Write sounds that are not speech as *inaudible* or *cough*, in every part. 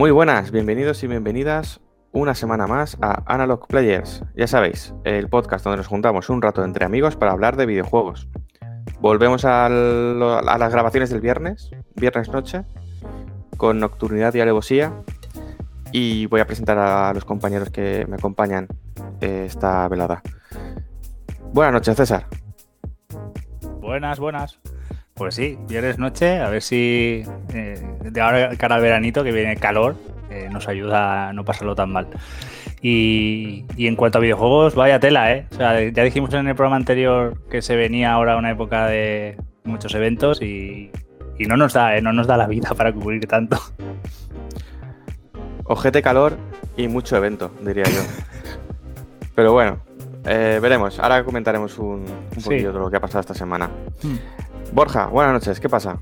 Muy buenas, bienvenidos y bienvenidas una semana más a Analog Players. Ya sabéis, el podcast donde nos juntamos un rato entre amigos para hablar de videojuegos. Volvemos a, las grabaciones del viernes, viernes noche, con nocturnidad y alevosía. Y voy a presentar a los compañeros que me acompañan eh, esta velada. Buenas noches, César. Buenas, buenas. Pues sí, viernes noche, a ver si eh, de ahora cara al veranito, que viene calor, eh, nos ayuda a no pasarlo tan mal. Y, en cuanto a videojuegos, vaya tela, ¿eh? O sea, ya dijimos en el programa anterior que se venía ahora una época de muchos eventos y, no nos da, ¿eh? No nos da la vida *laughs* para cubrir tanto. Ojete calor y mucho evento, diría yo. Pero bueno, eh, veremos. Ahora comentaremos un, poquito de lo que ha pasado esta semana. Hmm. Borja, buenas noches, ¿qué pasa?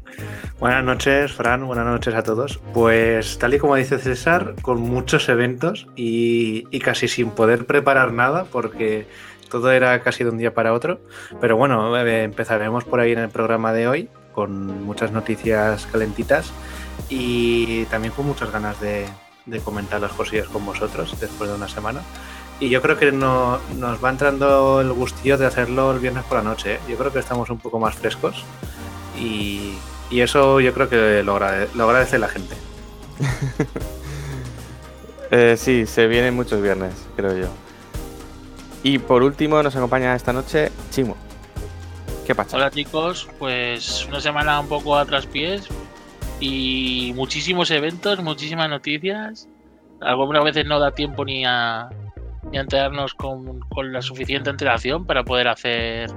Buenas noches, Fran, buenas noches a todos. Pues tal y como dice César, con muchos eventos y, casi sin poder preparar nada porque todo era casi de un día para otro. Pero bueno, eh, empezaremos por ahí en el programa de hoy con muchas noticias calentitas y también con muchas ganas de, de comentar las cosillas con vosotros después de una semana. Y yo creo que no, nos va entrando el gustillo de hacerlo el viernes por la noche. ¿eh? Yo creo que estamos un poco más frescos y, eso yo creo que lo, agradece, la gente. *laughs* eh, sí, se vienen muchos viernes, creo yo. Y por último nos acompaña esta noche Chimo. ¿Qué pasa? Hola chicos, pues una semana un poco a traspiés y muchísimos eventos, muchísimas noticias. Algunas veces no da tiempo ni a, y enterarnos con, con la suficiente antelación para poder hacer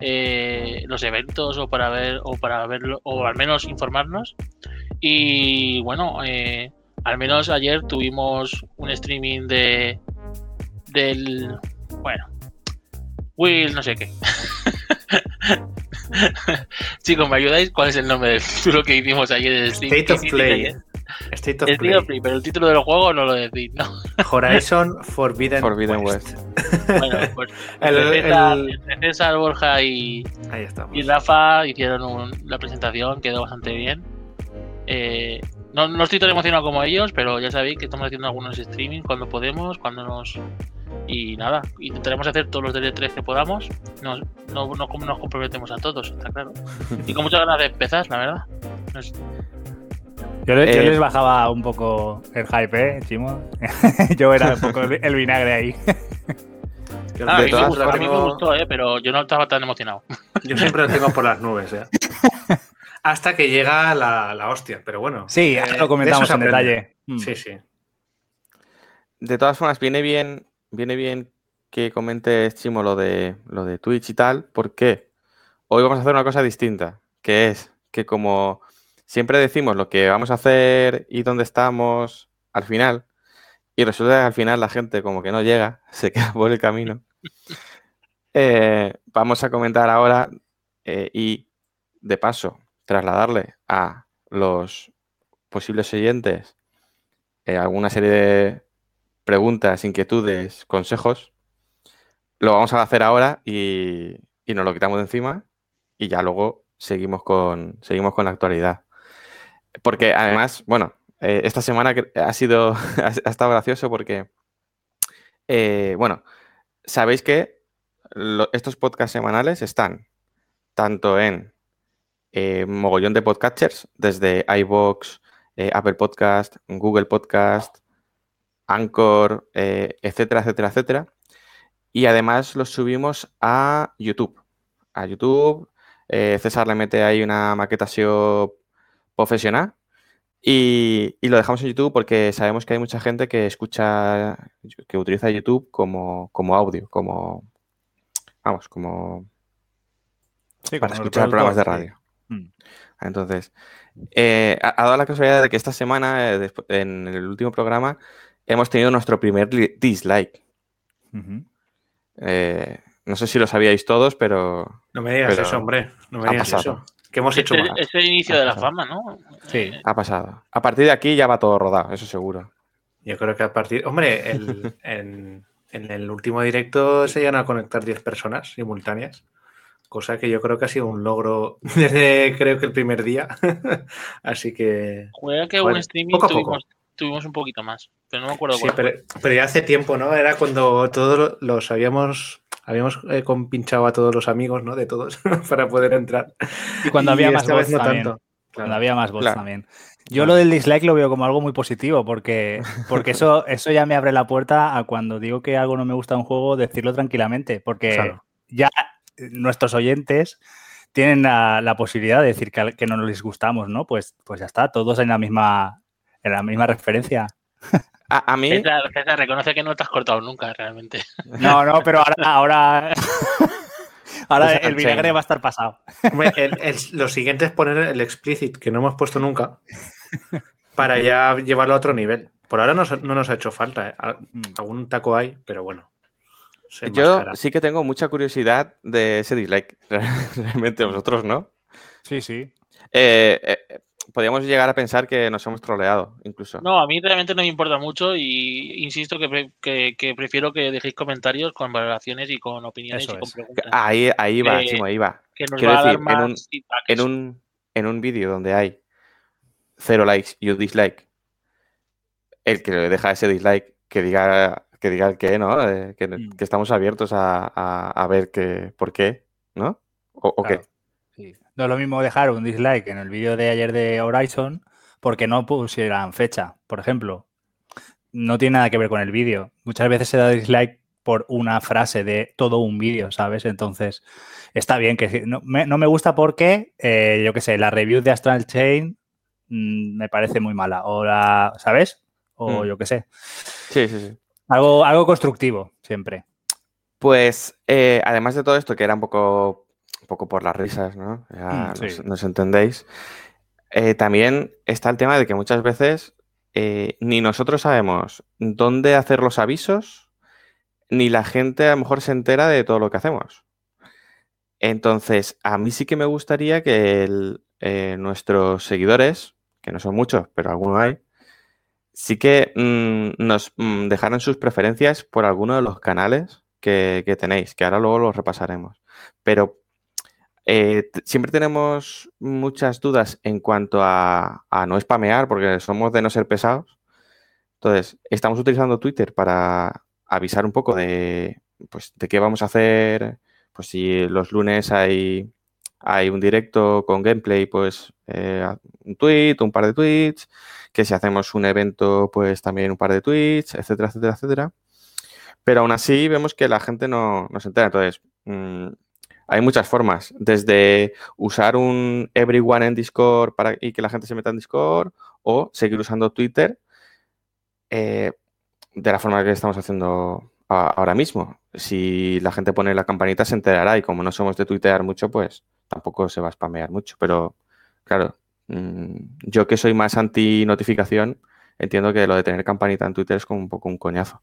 eh, los eventos o para ver o para verlo o al menos informarnos. Y bueno eh, al menos ayer tuvimos un streaming de del bueno Will no sé qué. *laughs* Chicos me ayudáis cuál es el nombre del título que hicimos ayer del State of Play *laughs* State of Play. pero el título del juego no lo decís, ¿no? Horizon Forbidden, Forbidden West. Bueno, *laughs* pues el, César, Borja y, y Rafa hicieron la presentación, quedó bastante bien. Eh, no, no, estoy tan emocionado como ellos, pero ya sabéis que estamos haciendo algunos streaming cuando podemos, cuando nos. Y nada, intentaremos hacer todos los DL3 que podamos. no, no, nos comprometemos a todos, está claro. *laughs* Y con muchas ganas de empezar, la verdad. Yo, eh, les bajaba un poco el hype, ¿eh, Chimo? *laughs* yo era un poco el, vinagre ahí. Ah, a, mí me gustó, ¿eh? pero yo no estaba tan emocionado. *laughs* Yo siempre lo tengo por las nubes, ¿eh? Hasta que llega la, hostia, pero bueno. Sí, eh, lo comentamos en detalle. Mm. Sí, sí. De todas formas, viene bien, viene bien que comentes, Chimo, lo de, lo de Twitch y tal, porque hoy vamos a hacer una cosa distinta, que es que como siempre decimos lo que vamos a hacer y dónde estamos al final, y resulta que al final la gente como que no llega, *laughs* se queda por el camino. *laughs* Eh, vamos a comentar ahora eh, y de paso trasladarle a los posibles oyentes eh, alguna serie de preguntas, inquietudes, consejos. Lo vamos a hacer ahora y, y nos lo quitamos de encima y ya luego seguimos con, seguimos con la actualidad. Porque además, bueno, eh, esta semana ha sido, *laughs* ha, estado gracioso porque, eh, bueno, sabéis que estos podcasts semanales están tanto en eh, mogollón de podcatchers, desde iBox, Apple Podcast, Google Podcast, Anchor, etcétera, etcétera, etcétera. Y además los subimos a YouTube. A YouTube. César le mete ahí una maqueta SEO profesional. Y, lo dejamos en YouTube porque sabemos que hay mucha gente que escucha, que utiliza YouTube como, como audio, como, vamos, como... para escuchar programas de radio. Mm. Entonces, eh, ha, dado la casualidad de que esta semana, eh, en el último programa, hemos tenido nuestro primer dislike. Eh, no sé si lo sabíais todos, pero. No me digas eso, hombre. No me digas eso. ¿Qué hemos hecho Es el inicio de la fama, ¿no? Sí. Ha pasado. A partir de aquí ya va todo rodado, eso seguro. Yo creo que a partir. Hombre, *laughs* en, el último directo se llegan a conectar 10 personas simultáneas. Cosa que yo creo que ha sido un logro *laughs* desde creo que el primer día. *laughs* Así que. Juega que un streaming tuvimos, un poquito más. Pero no me acuerdo sí, pero, ya hace tiempo, ¿no? Era cuando todos los habíamos habíamos eh, compinchado a todos los amigos, ¿no? De todos, *laughs* para poder entrar. Y cuando había más voz también. Cuando había más voz también. Yo lo del dislike lo veo como algo muy positivo porque, *laughs* porque eso, eso ya me abre la puerta a cuando digo que algo no me gusta de un juego, decirlo tranquilamente. Porque ya nuestros oyentes tienen la, posibilidad de decir que, no les gustamos, ¿no? Pues, pues ya está, todos en la misma, en la misma referencia. *laughs* A, mí. César, reconoce que no te has cortado nunca, realmente. *laughs* No, no, pero ahora. ahora... *laughs* Ahora pues el vinagre va a estar pasado. lo siguiente es poner el explicit, que no hemos puesto nunca, para ya llevarlo a otro nivel. Por ahora no, nos ha hecho falta. ¿eh? Mm. Algún taco hay, pero bueno. Yo sí que tengo mucha curiosidad de ese dislike. *laughs* Realmente vosotros, ¿no? Sí, sí. Eh, eh, podríamos llegar a pensar que nos hemos troleado, incluso. No, a mí realmente no me importa mucho y insisto que, prefiero que dejéis comentarios con valoraciones y con opiniones y con preguntas. Ahí, ahí va, Chimo, ahí va. Quiero decir, en un, en un, en un vídeo donde hay cero likes y un dislike, el que le deja ese dislike que diga que diga el qué, ¿no? Eh, mm. que, estamos abiertos a, ver que, por qué, ¿no? ¿O, qué? No es lo mismo dejar un dislike en el vídeo de ayer de Horizon porque no pusieran fecha, por ejemplo. No tiene nada que ver con el vídeo. Muchas veces se da dislike por una frase de todo un vídeo, ¿sabes? Entonces, está bien que no me, gusta porque, eh, yo qué sé, la review de Astral Chain mm, me parece muy mala. O la, ¿sabes? O mm. yo qué sé. Sí, sí, sí. Algo, algo constructivo, siempre. Pues, eh, además de todo esto, que era un poco poco por las risas, ¿no? Ya mm, nos, entendéis. Eh, también está el tema de que muchas veces eh, ni nosotros sabemos dónde hacer los avisos, ni la gente a lo mejor se entera de todo lo que hacemos. Entonces, a mí sí que me gustaría que eh, nuestros seguidores, que no son muchos, pero algunos hay, sí que mm, nos mm, dejaran sus preferencias por alguno de los canales que, que, tenéis, que ahora luego los repasaremos. Pero eh, siempre tenemos muchas dudas en cuanto a, no spamear, porque somos de no ser pesados. Entonces, estamos utilizando Twitter para avisar un poco de, pues, de qué vamos a hacer. Pues si los lunes hay, hay un directo con gameplay, pues eh, un tweet, un par de tweets. Que si hacemos un evento, pues también un par de tweets, etcétera, etcétera, etcétera. Pero aún así vemos que la gente no, se entera. Entonces, mm, hay muchas formas, desde usar un everyone en Discord para y que la gente se meta en Discord o seguir usando Twitter eh, de la forma que estamos haciendo ahora mismo. Si la gente pone la campanita se enterará y como no somos de tuitear mucho, pues tampoco se va a spamear mucho. Pero claro, mm, yo que soy más anti notificación, entiendo que lo de tener campanita en Twitter es como un poco un coñazo.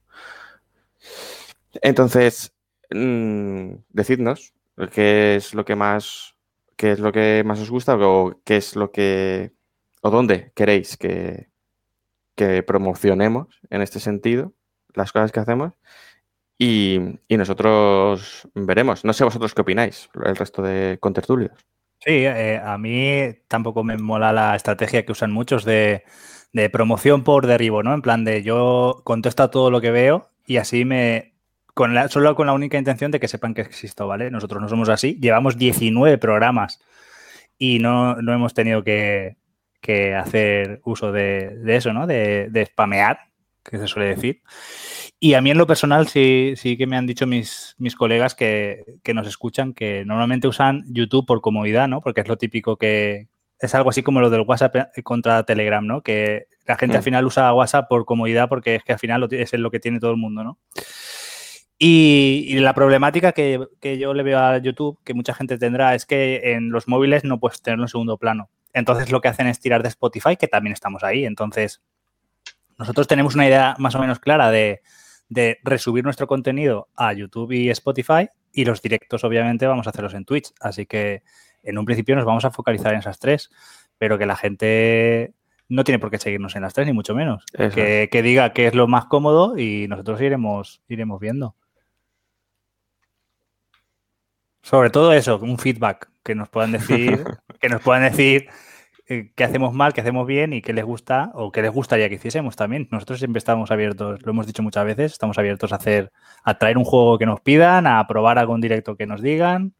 Entonces, mm, decidnos ¿Qué es lo que más, qué es lo que más os gusta o qué es lo que o dónde queréis que, que promocionemos en este sentido las cosas que hacemos? Y, nosotros veremos. No sé vosotros qué opináis, el resto de contertulios. Sí, eh, a mí tampoco me mola la estrategia que usan muchos de, de, promoción por derribo, ¿no? En plan de yo contesto todo lo que veo y así me, solo con la única intención de que sepan que existo, ¿vale? Nosotros no somos así. Llevamos 19 programas y no, hemos tenido que, hacer uso de, eso, ¿no? De, de, spamear, que se suele decir. Y a mí en lo personal sí, sí que me han dicho mis, mis colegas que, nos escuchan que normalmente usan YouTube por comodidad, ¿no? Porque es lo típico que es algo así como lo del WhatsApp contra Telegram, ¿no? Que la gente al mm. final usa WhatsApp por comodidad porque es que al final es lo que tiene todo el mundo, ¿no? Y, la problemática que, yo le veo a YouTube, que mucha gente tendrá, es que en los móviles no puedes tenerlo en segundo plano. Entonces lo que hacen es tirar de Spotify, que también estamos ahí. Entonces, nosotros tenemos una idea más o menos clara de, de resubir nuestro contenido a YouTube y Spotify y los directos obviamente vamos a hacerlos en Twitch. Así que en un principio nos vamos a focalizar en esas tres, pero que la gente no tiene por qué seguirnos en las tres, ni mucho menos. Que, que, diga que es lo más cómodo y nosotros iremos, iremos viendo. Sobre todo eso, un feedback, que nos puedan decir, *laughs* que nos puedan decir eh, qué hacemos mal, qué hacemos bien y qué les gusta o qué les gustaría que hiciésemos también. Nosotros siempre estamos abiertos, lo hemos dicho muchas veces, estamos abiertos a hacer, a traer un juego que nos pidan, a probar algún directo que nos digan.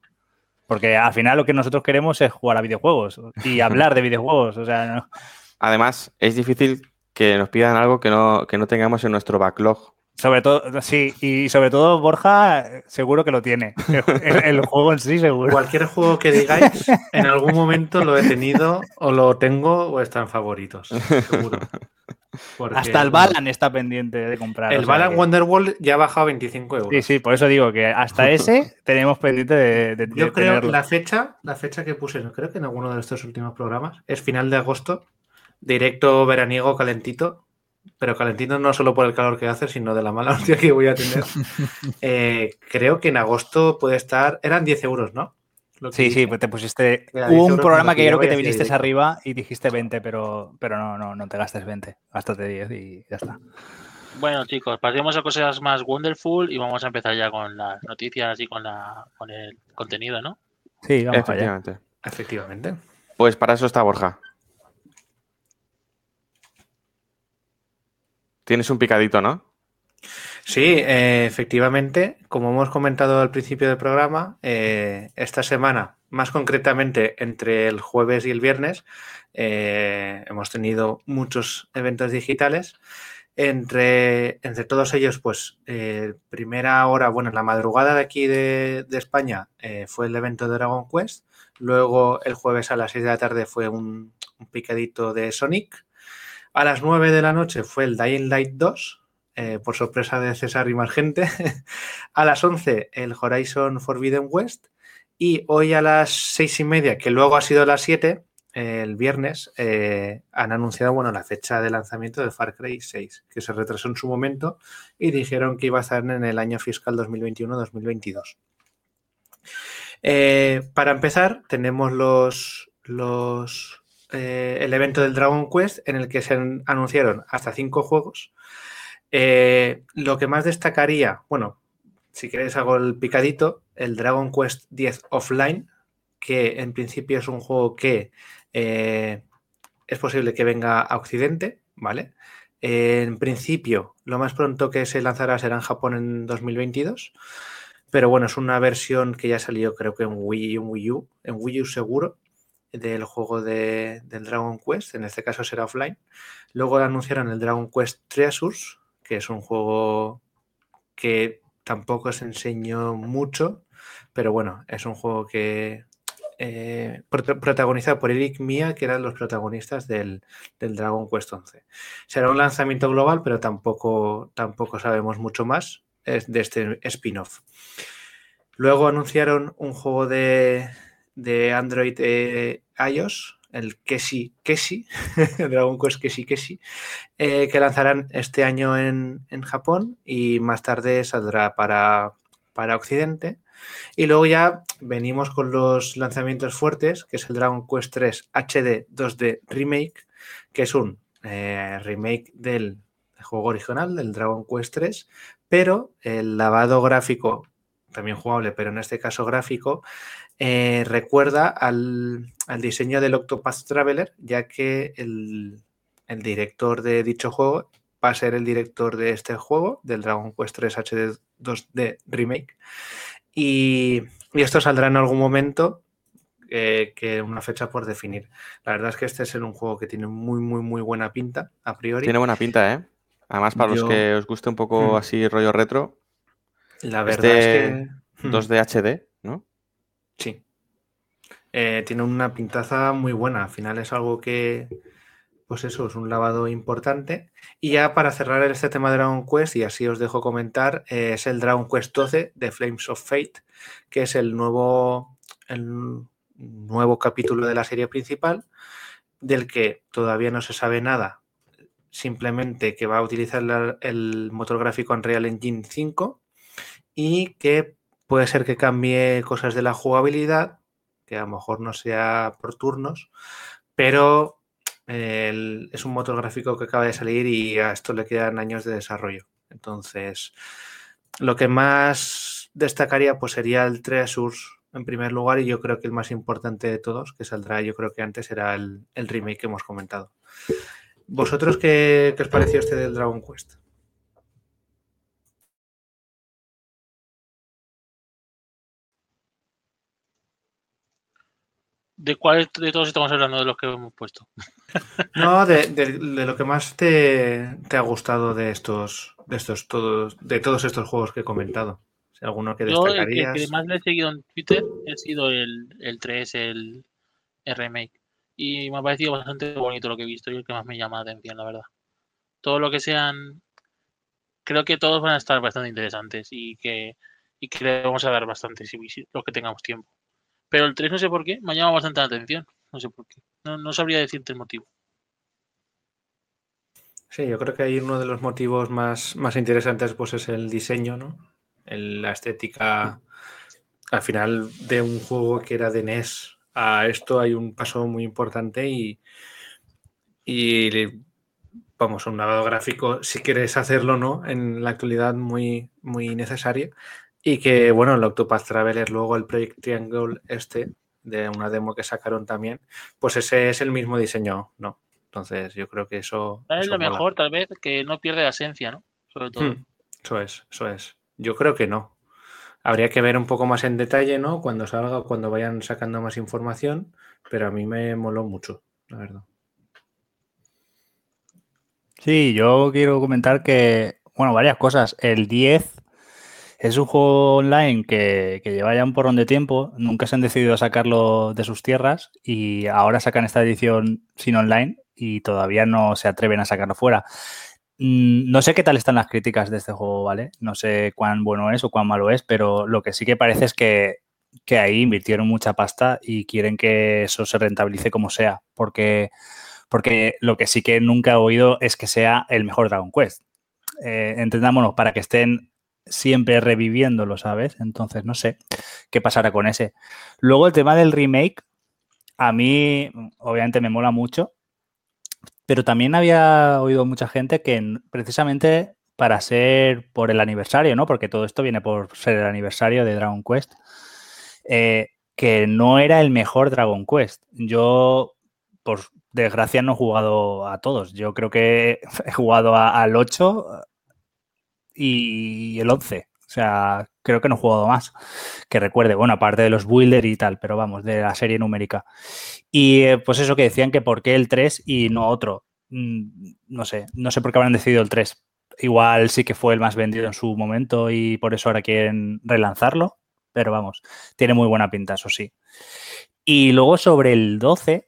Porque al final lo que nosotros queremos es jugar a videojuegos y *laughs* hablar de videojuegos. O sea, Además, es difícil que nos pidan algo que no, que no tengamos en nuestro backlog. Sobre todo, sí, y sobre todo Borja seguro que lo tiene. El, juego en sí seguro. Cualquier juego que digáis, en algún momento lo he tenido o lo tengo o están favoritos, seguro. hasta el Balan está pendiente de comprar. El Balan Wonderworld ya ha bajado 25 euros. Sí, sí, por eso digo que hasta *laughs* ese tenemos pendiente de, Yo creo que la fecha, la fecha que puse, creo que en alguno de estos últimos programas, es final de agosto, directo veraniego calentito pero calentito no solo por el calor que hace, sino de la mala *laughs* hostia que voy a tener. *laughs* Eh, creo que en agosto puede estar. Eran 10 euros, ¿no? sí, sí, pues te pusiste. Hubo un programa que, creo que te viniste arriba y dijiste 20, pero, pero no, no, no te gastes 20. Gástate 10 y ya está. Bueno, chicos, pasemos a cosas más wonderful y vamos a empezar ya con las noticias y con, la, con el contenido, ¿no? Sí, vamos Efectivamente. Efectivamente. Pues para eso está Borja. Tienes un picadito, ¿no? Sí, eh, efectivamente, como hemos comentado al principio del programa, eh, esta semana, más concretamente entre el jueves y el viernes, eh, hemos tenido muchos eventos digitales. Entre, entre todos ellos, pues, primera hora, bueno, en la madrugada de aquí de, España fue el evento de Dragon Quest. Luego, el jueves a las 6 de la tarde fue un picadito de Sonic. A las 9 de la noche fue el Dying Light 2, eh, por sorpresa de César y más gente. *laughs* a las 11 el Horizon Forbidden West. Y hoy a las 6 y media, que luego ha sido las 7, el viernes, eh, han anunciado bueno, la fecha de lanzamiento de Far Cry 6, que se retrasó en su momento y dijeron que iba a estar en el año fiscal 2021-2022. Eh, para empezar, tenemos los, los eh, el evento del Dragon Quest en el que se anunciaron hasta cinco juegos. Eh, lo que más destacaría, bueno, si queréis hago el picadito, el Dragon Quest 10 Offline, que en principio es un juego que eh, es posible que venga a Occidente, ¿vale? en principio, lo más pronto que se lanzará será en Japón en 2022. Pero bueno, es una versión que ya salió creo que en Wii en Wii U, en Wii U seguro del juego de, del Dragon Quest, en este caso será offline. Luego anunciaron el Dragon Quest Treasures, que es un juego que tampoco se enseñó mucho, pero bueno, es un juego que eh, protagonizado por Eric Mia, que eran los protagonistas del, Dragon Quest 11. Será un lanzamiento global, pero tampoco, tampoco sabemos mucho más de este spin-off. Luego anunciaron un juego de, de Android eh, iOS, el Keshi Keshi, *laughs* Dragon Quest Keshi Keshi, eh, que lanzarán este año en, Japón y más tarde saldrá para, para Occidente. Y luego ya venimos con los lanzamientos fuertes, que es el Dragon Quest 3 HD 2D Remake, que es un eh, remake del juego original, del Dragon Quest 3, pero el lavado gráfico, también jugable, pero en este caso gráfico, eh, recuerda al, diseño del Octopath Traveler, ya que el, director de dicho juego va a ser el director de este juego, del Dragon Quest 3 HD 2D Remake. Y, esto saldrá en algún momento, eh, que una fecha por definir. La verdad es que este es un juego que tiene muy, muy, muy buena pinta, a priori. Tiene buena pinta, ¿eh? Además, para los que os guste un poco mm. así rollo retro. La verdad es que. 2D HD, ¿no? Sí. Eh, tiene una pintaza muy buena. Al final es algo que, pues eso es un lavado importante. Y ya para cerrar este tema de Dragon Quest, y así os dejo comentar, eh, es el Dragon Quest 12 de Flames of Fate, que es el nuevo, el nuevo capítulo de la serie principal, del que todavía no se sabe nada, simplemente que va a utilizar el motor gráfico Unreal Engine 5 y que puede ser que cambie cosas de la jugabilidad, que a lo mejor no sea por turnos, pero es un motor gráfico que acaba de salir y a esto le quedan años de desarrollo. Entonces, lo que más destacaría pues sería el Treasures en primer lugar y yo creo que el más importante de todos, que saldrá yo creo que antes, era el, remake que hemos comentado. ¿Vosotros qué, qué os pareció este del Dragon Quest? ¿De cuál de todos estamos hablando de los que hemos puesto? *laughs* No, de, lo que más te, ha gustado de estos, de estos todos, de todos estos juegos que he comentado. Si alguno que destacarías. el que, más le he seguido en Twitter ha sido el, el 3, el, remake. Y me ha parecido bastante bonito lo que he visto y el que más me llama la atención, la verdad. Todo lo que sean. Creo que todos van a estar bastante interesantes y que, y que le vamos a dar bastante si los que tengamos tiempo. Pero el 3 no sé por qué, me ha llamado bastante la atención. No sé por qué. No, sabría decirte el motivo. Sí, yo creo que ahí uno de los motivos más, más interesantes pues es el diseño, ¿no? la estética. Al final de un juego que era de NES a esto hay un paso muy importante y, y vamos, un lavado gráfico, si quieres hacerlo, ¿no? En la actualidad muy, muy necesario. Y que, bueno, el Octopath Traveler, luego el Project Triangle este, de una demo que sacaron también, pues ese es el mismo diseño, ¿no? Entonces yo creo que eso... Es lo mejor, tal vez, que no pierde la esencia, ¿no? Sobre todo. Hmm, eso es, eso es. Yo creo que no. Habría que ver un poco más en detalle, ¿no? Cuando salga, cuando vayan sacando más información, pero a mí me moló mucho, la verdad. Sí, yo quiero comentar que, bueno, varias cosas. El 10 es un juego online que, lleva ya un porrón de tiempo, nunca se han decidido sacarlo de sus tierras y ahora sacan esta edición sin online y todavía no se atreven a sacarlo fuera. Mm, no sé qué tal están las críticas de este juego, ¿vale? No sé cuán bueno es o cuán malo es, pero lo que sí que parece es que, que ahí invirtieron mucha pasta y quieren que eso se rentabilice como sea, porque, porque lo que sí que nunca he oído es que sea el mejor Dragon Quest. Eh, entendámonos, para que estén siempre reviviéndolo, ¿sabes? Entonces, no sé qué pasará con ese. Luego, el tema del remake, a mí, obviamente, me mola mucho, pero también había oído mucha gente que precisamente para ser por el aniversario, ¿no? Porque todo esto viene por ser el aniversario de Dragon Quest, eh, que no era el mejor Dragon Quest. Yo, por desgracia, no he jugado a todos. Yo creo que *laughs* he jugado al 8, y el 11. O sea, creo que no he jugado más que recuerde. Bueno, aparte de los Builder y tal, pero vamos, de la serie numérica. Y eh, pues eso que decían que por qué el 3 y no otro. Mm, no sé, no sé por qué habrán decidido el 3. Igual sí que fue el más vendido en su momento y por eso ahora quieren relanzarlo. Pero vamos, tiene muy buena pinta, eso sí. Y luego sobre el 12,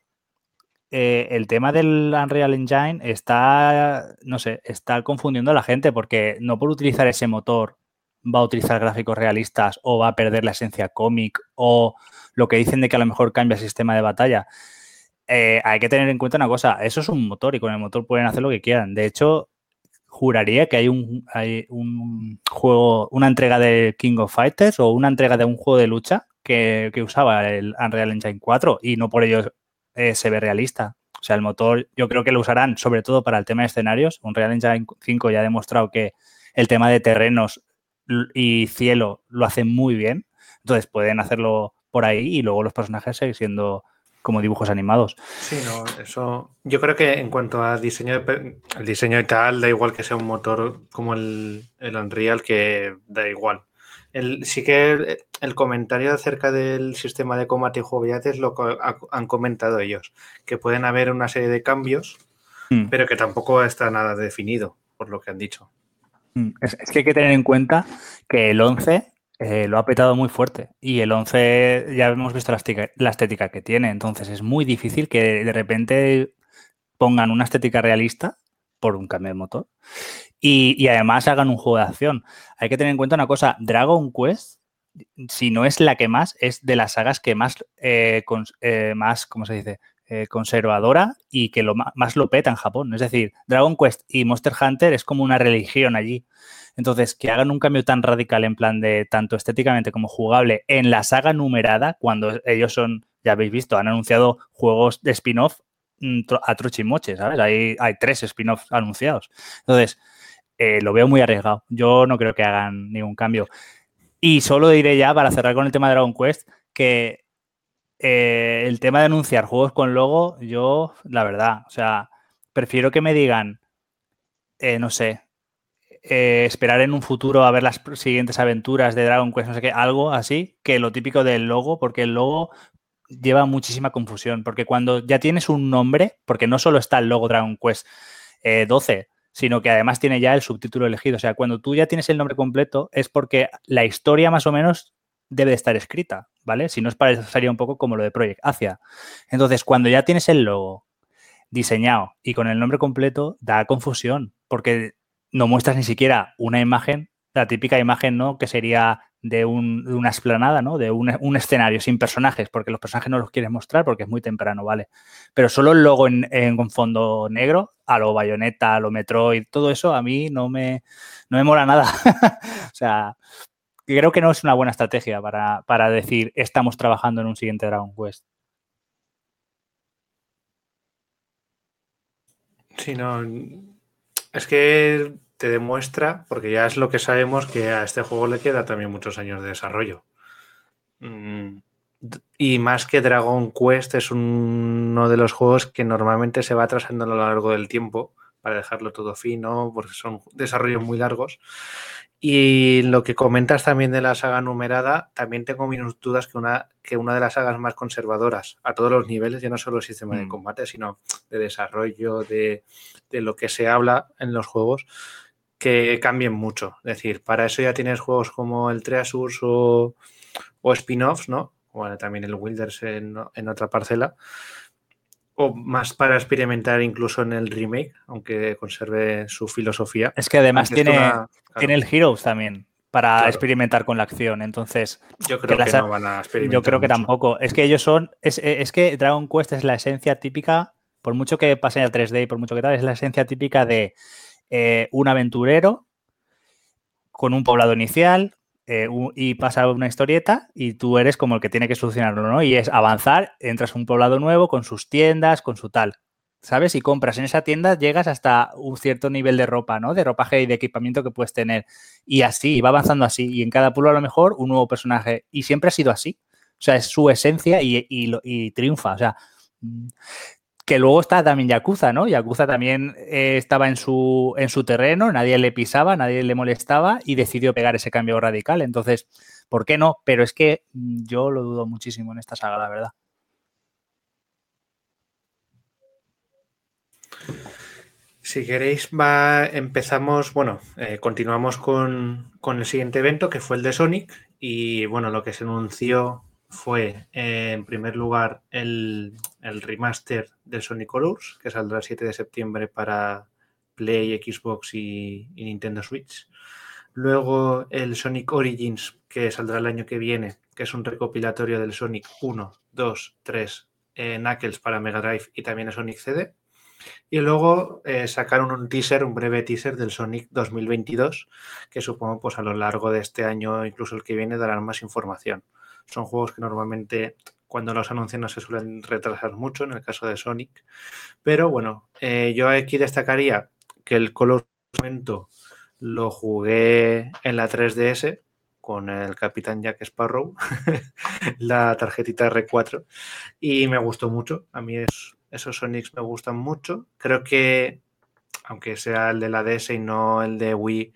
eh, el tema del Unreal Engine está, no sé, está confundiendo a la gente porque no por utilizar ese motor va a utilizar gráficos realistas o va a perder la esencia cómic o lo que dicen de que a lo mejor cambia el sistema de batalla. Eh, hay que tener en cuenta una cosa, eso es un motor y con el motor pueden hacer lo que quieran. De hecho, juraría que hay un, juego, una entrega de King of Fighters o una entrega de un juego de lucha que, que usaba el Unreal Engine 4 y no por ello eh, se ve realista. O sea, el motor yo creo que lo usarán sobre todo para el tema de escenarios. Unreal Engine 5 ya ha demostrado que el tema de terrenos y cielo lo hacen muy bien. Entonces pueden hacerlo por ahí y luego los personajes siguen siendo como dibujos animados. Sí, no, eso. Yo creo que en cuanto a diseño, el diseño y tal, da igual que sea un motor como el, el Unreal, que da igual sí que el, comentario acerca del sistema de combate y jugabilidad es lo que han comentado ellos, que pueden haber una serie de cambios, hmm. pero que tampoco está nada definido, por lo que han dicho. Hmm. Es, que hay que tener en cuenta que el 11 eh, lo ha petado muy fuerte y el 11 ya hemos visto la estética, la estética que tiene, entonces es muy difícil que de repente pongan una estética realista por un cambio de motor y, además hagan un juego de acción. Hay que tener en cuenta una cosa, Dragon Quest, si no es la que más, es de las sagas que más, eh, eh, más ¿cómo se dice? Eh, conservadora y que lo más lo peta en Japón. Es decir, Dragon Quest y Monster Hunter es como una religión allí. Entonces, que hagan un cambio tan radical en plan de tanto estéticamente como jugable en la saga numerada, cuando ellos son, ya habéis visto, han anunciado juegos de spin-off mm, a trochimoche, ¿sabes? Hay, hay tres spin-offs anunciados. Entonces, eh, lo veo muy arriesgado. Yo no creo que hagan ningún cambio. Y solo diré ya, para cerrar con el tema de Dragon Quest, que eh, el tema de anunciar juegos con logo, yo, la verdad, o sea, prefiero que me digan, eh, no sé, eh, esperar en un futuro a ver las siguientes aventuras de Dragon Quest, no sé qué, algo así, que lo típico del logo, porque el logo lleva muchísima confusión, porque cuando ya tienes un nombre, porque no solo está el logo Dragon Quest 12, sino que además tiene ya el subtítulo elegido, o sea, cuando tú ya tienes el nombre completo es porque la historia más o menos debe de estar escrita, ¿vale? Si no es para sería un poco como lo de Project Asia. Entonces, cuando ya tienes el logo diseñado y con el nombre completo, da confusión, porque no muestras ni siquiera una imagen, la típica imagen, ¿no? Que sería de, una esplanada, ¿no? De un, escenario sin personajes, porque los personajes no los quieres mostrar porque es muy temprano, ¿vale? Pero solo el logo en, fondo negro, a lo Bayonetta, a lo Metroid, todo eso a mí no me, no me mola nada. *laughs* o sea, creo que no es una buena estrategia para, para decir estamos trabajando en un siguiente Dragon Quest. Sí, no. Es que te demuestra, porque ya es lo que sabemos, que a este juego le queda también muchos años de desarrollo. Mm, y más que Dragon Quest es uno de los juegos que normalmente se va atrasando a lo largo del tiempo para dejarlo todo fino, porque son desarrollos muy largos. Y lo que comentas también de la saga numerada, también tengo mis dudas que una, que una de las sagas más conservadoras a todos los niveles, ya no solo el sistema de mm. combate, sino de desarrollo, de, lo que se habla en los juegos, que cambien mucho. Es decir, para eso ya tienes juegos como el Treasures o, o spin-offs, ¿no? Bueno, también el Wilders en, en otra parcela o más para experimentar incluso en el remake, aunque conserve su filosofía. Es que además tiene, tiene el Heroes también para experimentar con la acción. Entonces, yo creo que, no van a experimentar. Yo creo que tampoco. Es que ellos son. Es, que Dragon Quest es la esencia típica, por mucho que pase al 3D y por mucho que tal, es la esencia típica de eh, un aventurero con un poblado inicial, eh, y pasa una historieta y tú eres como el que tiene que solucionarlo, ¿no? Y es avanzar, entras a un poblado nuevo con sus tiendas, con su tal, ¿sabes? Y compras en esa tienda, llegas hasta un cierto nivel de ropa, ¿no? De ropaje y de equipamiento que puedes tener. Y así, va avanzando así. Y en cada pueblo a lo mejor un nuevo personaje. Y siempre ha sido así. O sea, es su esencia y, y triunfa. O sea, que luego está también Yakuza, ¿no? Yakuza también eh, estaba en su, en su terreno, nadie le pisaba, nadie le molestaba y decidió pegar ese cambio radical. Entonces, ¿por qué no? Pero es que mm, yo lo dudo muchísimo en esta saga, la verdad. Si queréis, va, empezamos, bueno, eh, continuamos con, con, el siguiente evento, que fue el de Sonic. Y bueno, lo que se anunció fue, eh, en primer lugar, el, remaster del Sonic Colors, que saldrá el 7 de septiembre para Play, Xbox y, Nintendo Switch. Luego el Sonic Origins, que saldrá el año que viene, que es un recopilatorio del Sonic 1, 2, 3, Knuckles para Mega Drive y también el Sonic CD. Y luego eh, sacaron un teaser, un breve teaser del Sonic 2022, que supongo pues a lo largo de este año, incluso el que viene, darán más información. Son juegos que normalmente cuando los anuncian no se suelen retrasar mucho, en el caso de Sonic. Pero bueno, eh, yo aquí destacaría que el Color momento lo jugué en la 3DS con el Capitán Jack Sparrow, *laughs* la tarjetita R4, y me gustó mucho. A mí esos Sonics me gustan mucho. Creo que, aunque sea el de la DS y no el de Wii,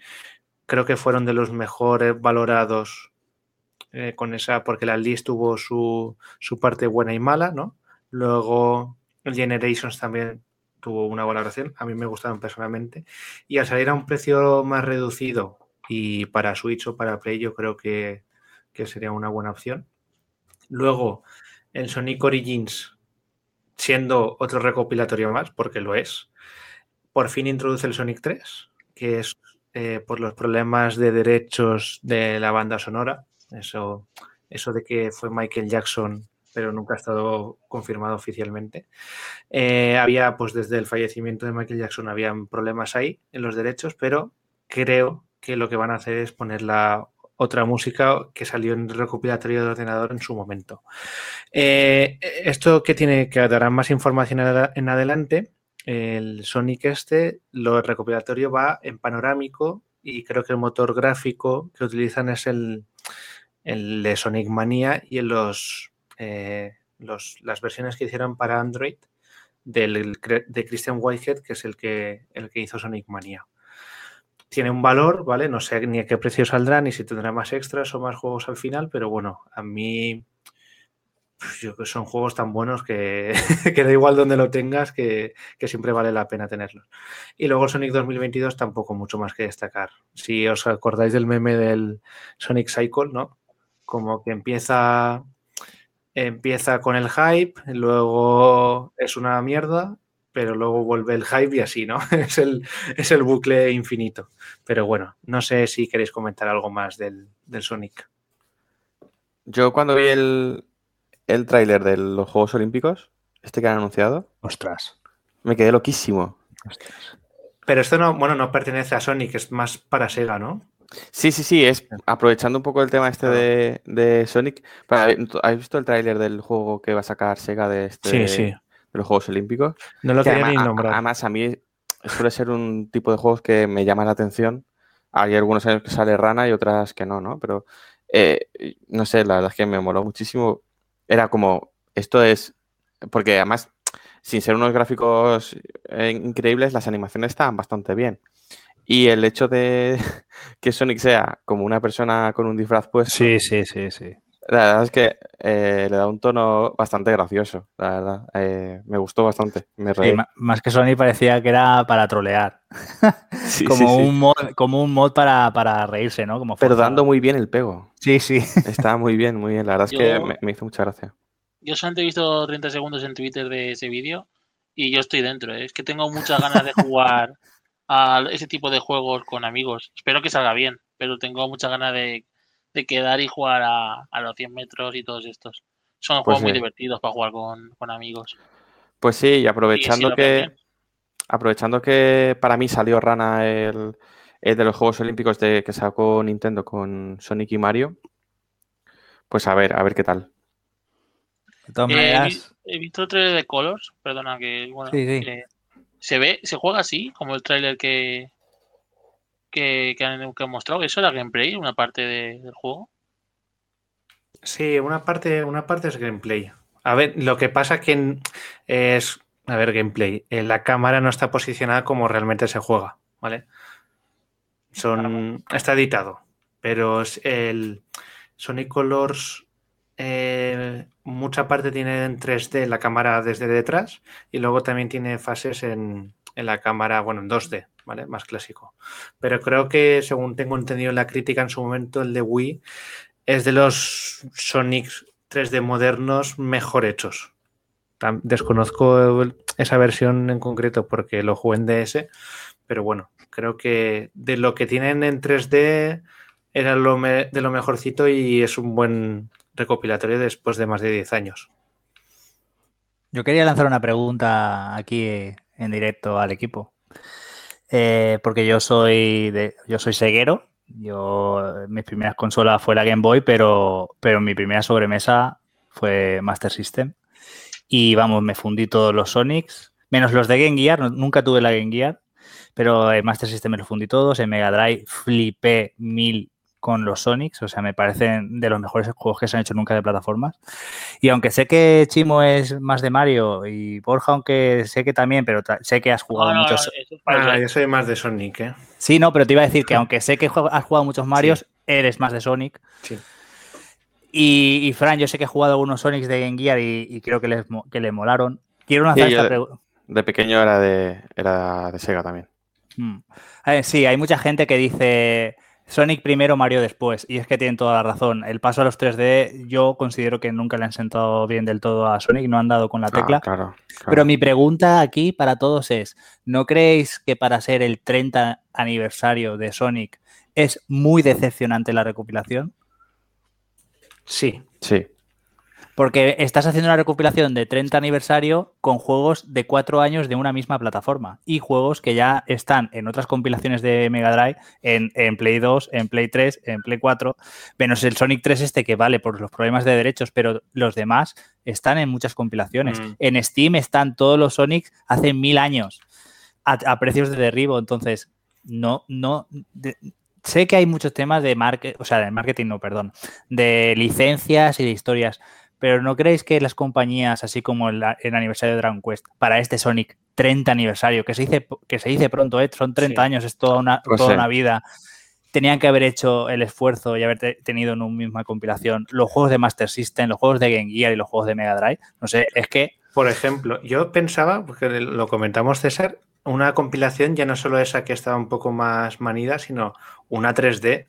creo que fueron de los mejores valorados eh, con esa, porque la list tuvo su, parte buena y mala, ¿no? Luego el Generations también tuvo una valoración, a mí me gustaron personalmente, y al salir a un precio más reducido y para Switch o para Play yo creo que, sería una buena opción. Luego, el Sonic Origins siendo otro recopilatorio más, porque lo es. Por fin introduce el Sonic 3, que es eh, por los problemas de derechos de la banda sonora. Eso, eso de que fue Michael Jackson, pero nunca ha estado confirmado oficialmente. Eh, había, pues desde el fallecimiento de Michael Jackson, habían problemas ahí en los derechos, pero creo que lo que van a hacer es poner la otra música que salió en el recopilatorio de ordenador en su momento. Eh, esto que tiene que dará más información en adelante, el Sonic este, lo recopilatorio va en panorámico y creo que el motor gráfico que utilizan es el, el de Sonic Mania y en los, eh, los, las versiones que hicieron para Android del, de Christian Whitehead, que es el que, el que hizo Sonic Mania tiene un valor, ¿vale? No sé ni a qué precio saldrá, ni si tendrá más extras o más juegos al final, pero bueno, a mí pues, son juegos tan buenos que, *laughs* que da igual donde lo tengas, que, siempre vale la pena tenerlos. Y luego Sonic 2022 tampoco mucho más que destacar. Si os acordáis del meme del Sonic Cycle, ¿no? Como que empieza empieza con el hype, luego es una mierda pero luego vuelve el hype y así, ¿no? *laughs* es, el, es el bucle infinito. Pero bueno, no sé si queréis comentar algo más del, Sonic. Yo cuando vi el, el tráiler de los Juegos Olímpicos, este que han anunciado, ostras, me quedé loquísimo. Pero esto no, bueno, no pertenece a Sonic, es más para Sega, ¿no? Sí, sí, sí, es aprovechando un poco el tema este de, de, Sonic. ¿Has visto el tráiler del juego que va a sacar Sega de este? Sí, sí de los Juegos Olímpicos. No lo tenía ni nombrado. Además, a mí suele ser un tipo de juegos que me llama la atención. Hay algunos años que sale rana y otras que no, ¿no? Pero eh, no sé, la verdad es que me moló muchísimo. Era como, esto es, porque además, sin ser unos gráficos eh, increíbles, las animaciones estaban bastante bien. Y el hecho de *laughs* que Sonic sea como una persona con un disfraz pues Sí, sí, sí, sí. La verdad es que eh, le da un tono bastante gracioso, la verdad. Eh, me gustó bastante, me reí. más que Sony parecía que era para trolear. *laughs* *laughs* como, un Mod, como un mod para, reírse, ¿no? Como Pero dando muy bien el pego. Sí, sí. Está muy bien, muy bien. La verdad es que me, hizo mucha gracia. Yo solamente he visto 30 segundos en Twitter de ese vídeo y yo estoy dentro. ¿eh? Es que tengo muchas ganas de jugar a ese tipo de juegos con amigos. Espero que salga bien, pero tengo muchas ganas de de quedar y jugar a, los 100 metros y todos estos. Son pues juegos muy divertidos para jugar con, amigos. Pues sí, y aprovechando que aprovechando que para mí salió Rana el, de los Juegos Olímpicos de, que sacó Nintendo con Sonic y Mario, pues a ver, a ver qué tal. Eh, he, visto el trailer de Colors, perdona que bueno, se ve, se juega así, como el trailer que, que, han, mostrado. ¿Eso era gameplay, una parte del juego? Sí, una parte, una parte es gameplay. A ver, lo que pasa que es, a ver, gameplay. Eh, la cámara no está posicionada como realmente se juega, ¿vale? Son, está editado, pero el Sonic Colors eh, mucha parte tiene en 3D la cámara desde detrás y luego también tiene fases en, en la cámara, bueno, en 2D, ¿vale? Más clásico. Pero creo que, según tengo entendido en la crítica en su momento, el de Wii es de los Sonic 3D modernos mejor hechos. Desconozco esa versión en concreto porque lo jugué en DS, pero bueno, creo que de lo que tienen en 3D era de lo mejorcito y es un buen recopilatorio después de más de 10 años. Yo quería lanzar una pregunta aquí en directo al equipo. Eh, porque yo soy de, yo soy ceguero. Yo mis primeras consolas fue la Game Boy, pero, pero mi primera sobremesa fue Master System. Y vamos, me fundí todos los Sonics, menos los de Game Gear, nunca tuve la Game Gear, pero el Master System me lo fundí todos, en Mega Drive flipé mil con los Sonics, o sea, me parecen de los mejores juegos que se han hecho nunca de plataformas. Y aunque sé que Chimo es más de Mario y Borja, aunque sé que también, pero sé que has jugado muchos. Ah, yo soy más de Sonic, ¿eh? Sí, no, pero te iba a decir que aunque sé que has jugado muchos Marios, eres más de Sonic. Sí. Y, Fran, yo sé que he jugado algunos Sonics de Game Gear y, creo que les, que le molaron. Quiero lanzar esta pregunta. De pequeño era de, era de Sega también. Mm. sí, hay mucha gente que dice Sonic primero, Mario después. Y es que tienen toda la razón. El paso a los 3D, yo considero que nunca le han sentado bien del todo a Sonic, no han dado con la Ah, tecla. claro, claro. Pero mi pregunta aquí para todos es, ¿no creéis que para ser el 30 aniversario de Sonic es muy decepcionante la recopilación? Sí, Sí. Porque estás haciendo una recopilación de 30 aniversario con juegos de 4 años de una misma plataforma y juegos que ya están en otras compilaciones de Mega Drive, en, en Play 2, en Play 3, en Play 4, menos el Sonic 3 este que vale por los problemas de derechos, pero los demás están en muchas compilaciones. Mm. En Steam están todos los Sonics hace mil años a, a precios de derribo, entonces no, no... de- sé que hay muchos temas de marketing, o sea, de marketing no, perdón, de licencias y de historias, pero ¿no creéis que las compañías, así como el, el aniversario de Dragon Quest, para este Sonic 30 aniversario, que se dice, que se dice pronto, ¿eh? son 30 Sí. años, es toda una, Pues toda sí. una vida, tenían que haber hecho el esfuerzo y haber te- tenido en una misma compilación los juegos de Master System, los juegos de Game Gear y los juegos de Mega Drive? No sé, es que Por ejemplo, yo pensaba, porque lo comentamos César, una compilación ya no solo esa que estaba un poco más manida, sino una 3D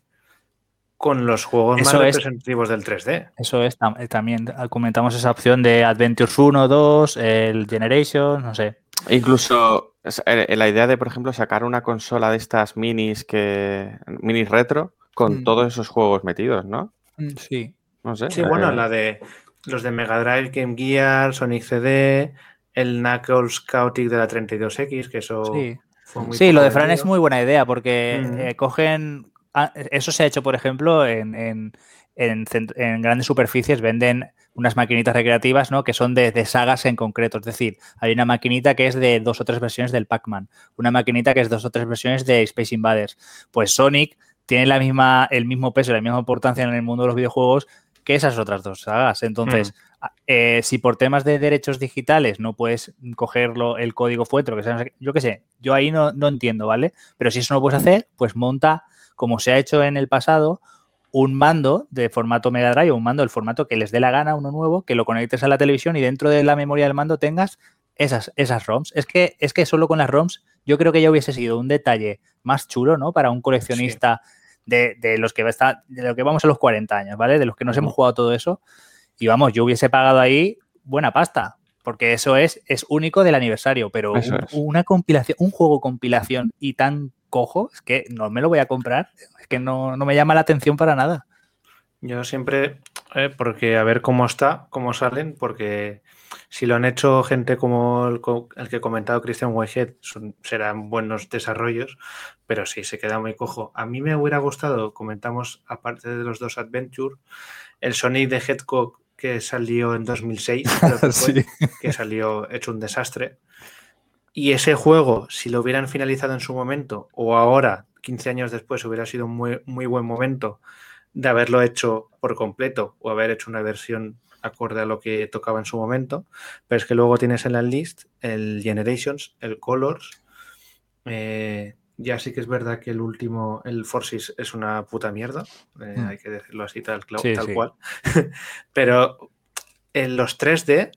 con los juegos Eso más es. representativos del 3D. Eso es, tam- eh, también comentamos esa opción de Adventures 1, 2, el Generation, no sé. Incluso eh, la idea de, por ejemplo, sacar una consola de estas minis que. minis retro con Mm. todos esos juegos metidos, ¿no? Sí. No sé. Sí, bueno, eh, la de los de Mega Drive, Game Gear, Sonic CD, el Knuckles Chaotic de la 32X, que eso Sí. fue muy Sí, lo de Fran es muy buena idea porque Mm. eh, cogen. Ah, Eso se ha hecho, por ejemplo, en, en- en grandes superficies venden unas maquinitas recreativas, ¿no? Que son de, de sagas en concreto. Es decir, hay una maquinita que es de dos o tres versiones del Pac-Man, una maquinita que es dos o tres versiones de Space Invaders. Pues Sonic tiene la misma, el mismo peso y la misma importancia en el mundo de los videojuegos que esas otras dos sagas. Entonces, a- eh, si por temas de derechos digitales no puedes cogerlo el código fuente, yo qué sé, yo ahí no, no entiendo, ¿vale? Pero si eso no puedes hacer, pues monta, como se ha hecho en el pasado, un mando de formato Mega Drive un mando del formato que les dé la gana, uno nuevo, que lo conectes a la televisión y dentro de la memoria del mando tengas esas, esas ROMs. Es que, es que solo con las ROMs yo creo que ya hubiese sido un detalle más chulo, ¿no? Para un coleccionista de, de los que va a estar- de lo que vamos a los 40 años, ¿vale? De los que nos hemos jugado todo eso. Y vamos, yo hubiese pagado ahí buena pasta, porque eso es, es único del aniversario, pero un- una compilación, un juego compilación y tan cojo, es que no me lo voy a comprar, es que no, no me llama la atención para nada. Yo siempre, eh, porque a ver cómo está, cómo salen, porque si lo han hecho gente como el, el que ha comentado Christian Whitehead, son- serán buenos desarrollos, pero sí, se queda muy cojo. A mí me hubiera gustado, comentamos, aparte de los dos Adventure, el Sonic de Hedgehog que salió en 2006, creo que, *laughs* fue, que salió hecho un desastre. Y ese juego, si lo hubieran finalizado en su momento, o ahora, 15 años después, hubiera sido un muy, muy buen momento de haberlo hecho por completo o haber hecho una versión acorde a lo que tocaba en su momento. Pero es que luego tienes en la list el Generations, el Colors. eh, ya sí que es verdad que el último, el Forces, es una puta mierda. eh, Mm. Hay que decirlo así, tal, Sí, tal sí. cual. *laughs* Pero en los 3D,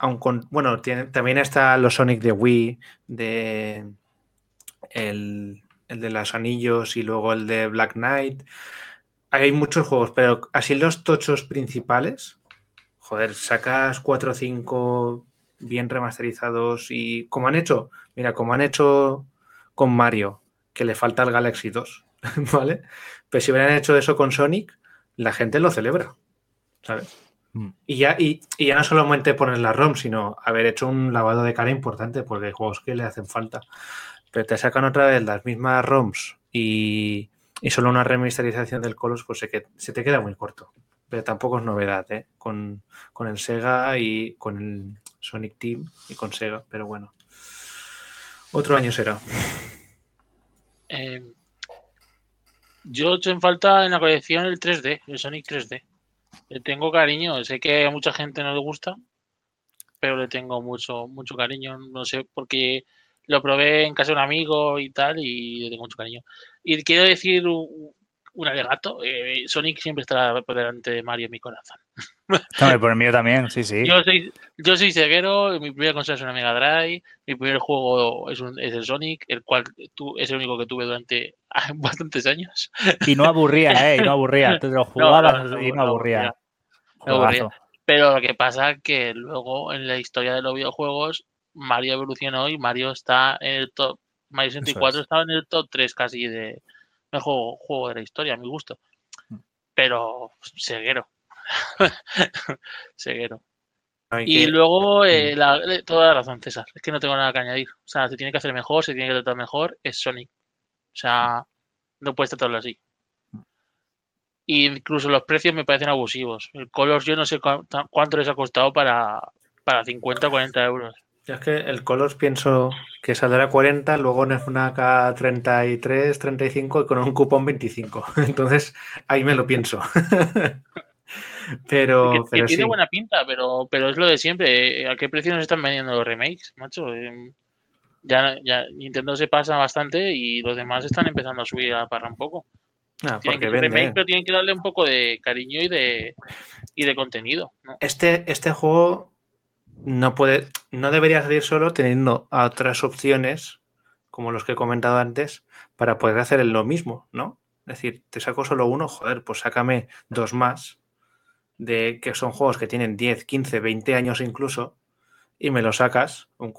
aun con, bueno, también está los Sonic de Wii, de el, el de los anillos y luego el de Black Knight. Hay muchos juegos, pero así los tochos principales, joder, sacas 4 o 5 bien remasterizados y como han hecho, mira, como han hecho con Mario, que le falta el Galaxy 2, *laughs* ¿vale? Pues si hubieran hecho eso con Sonic, la gente lo celebra, ¿sabes? Mm. Y ya, y, y ya no solamente poner la ROM, sino haber hecho un lavado de cara importante, porque hay juegos que le hacen falta. Pero te sacan otra vez las mismas ROMs y, y solo una remasterización del Colors, pues se, que- se te queda muy corto. Pero tampoco es novedad, ¿eh? Con, con el Sega y con el Sonic Team y con Sega, pero bueno. Otro año será. Eh, yo echo en falta en la colección el 3D, el Sonic 3D. Le tengo cariño, sé que a mucha gente no le gusta, pero le tengo mucho, mucho cariño. No sé, porque lo probé en casa de un amigo y tal, y le tengo mucho cariño. Y quiero decir, un alegato, eh, Sonic siempre estará por delante de Mario en mi corazón. *laughs* por el mío también, sí, sí. Yo soy, yo soy ceguero, mi primera consola es una Mega Drive, mi primer juego es, un, es el Sonic, el cual tú, es el único que tuve durante *laughs* bastantes años. Y no aburría, ¿eh? Y no aburría, *laughs* te lo jugabas y no, aburría. Pero lo que pasa es que luego en la historia de los videojuegos, Mario evolucionó y Mario está en el top. Mario 64 estaba en el top 3 casi de mejor juego de la historia, a mi gusto. Mm. Pero ceguero. *laughs* ceguero. Y luego, eh, mm. toda la razón, César. Es que no tengo nada que añadir. O sea, se tiene que hacer mejor, se tiene que tratar mejor. Es Sonic. O sea, no puedes tratarlo así. Incluso los precios me parecen abusivos. El Colors yo no sé cuánto, les ha costado para, para 50 o 40 euros. Yo es que el Colors pienso que saldrá 40, luego en FNAC 33, 35 y con un cupón 25. *laughs* Entonces ahí me lo pienso. *laughs* pero, que, tiene buena pinta, pero, pero es lo de siempre. ¿A qué precio nos están vendiendo los remakes, macho? Em, ya, ya Nintendo se pasa bastante y los demás están empezando a subir a parra un poco. Ah, tienen que remake, pero tienen que darle un poco de cariño y de, y de contenido. Este, este juego no puede, no debería salir solo teniendo otras opciones, como los que he comentado antes, para poder hacer lo mismo, ¿no? Es decir, te saco solo uno, joder, pues sácame dos más, de que son juegos que tienen 10, 15, 20 años incluso, y me lo sacas, un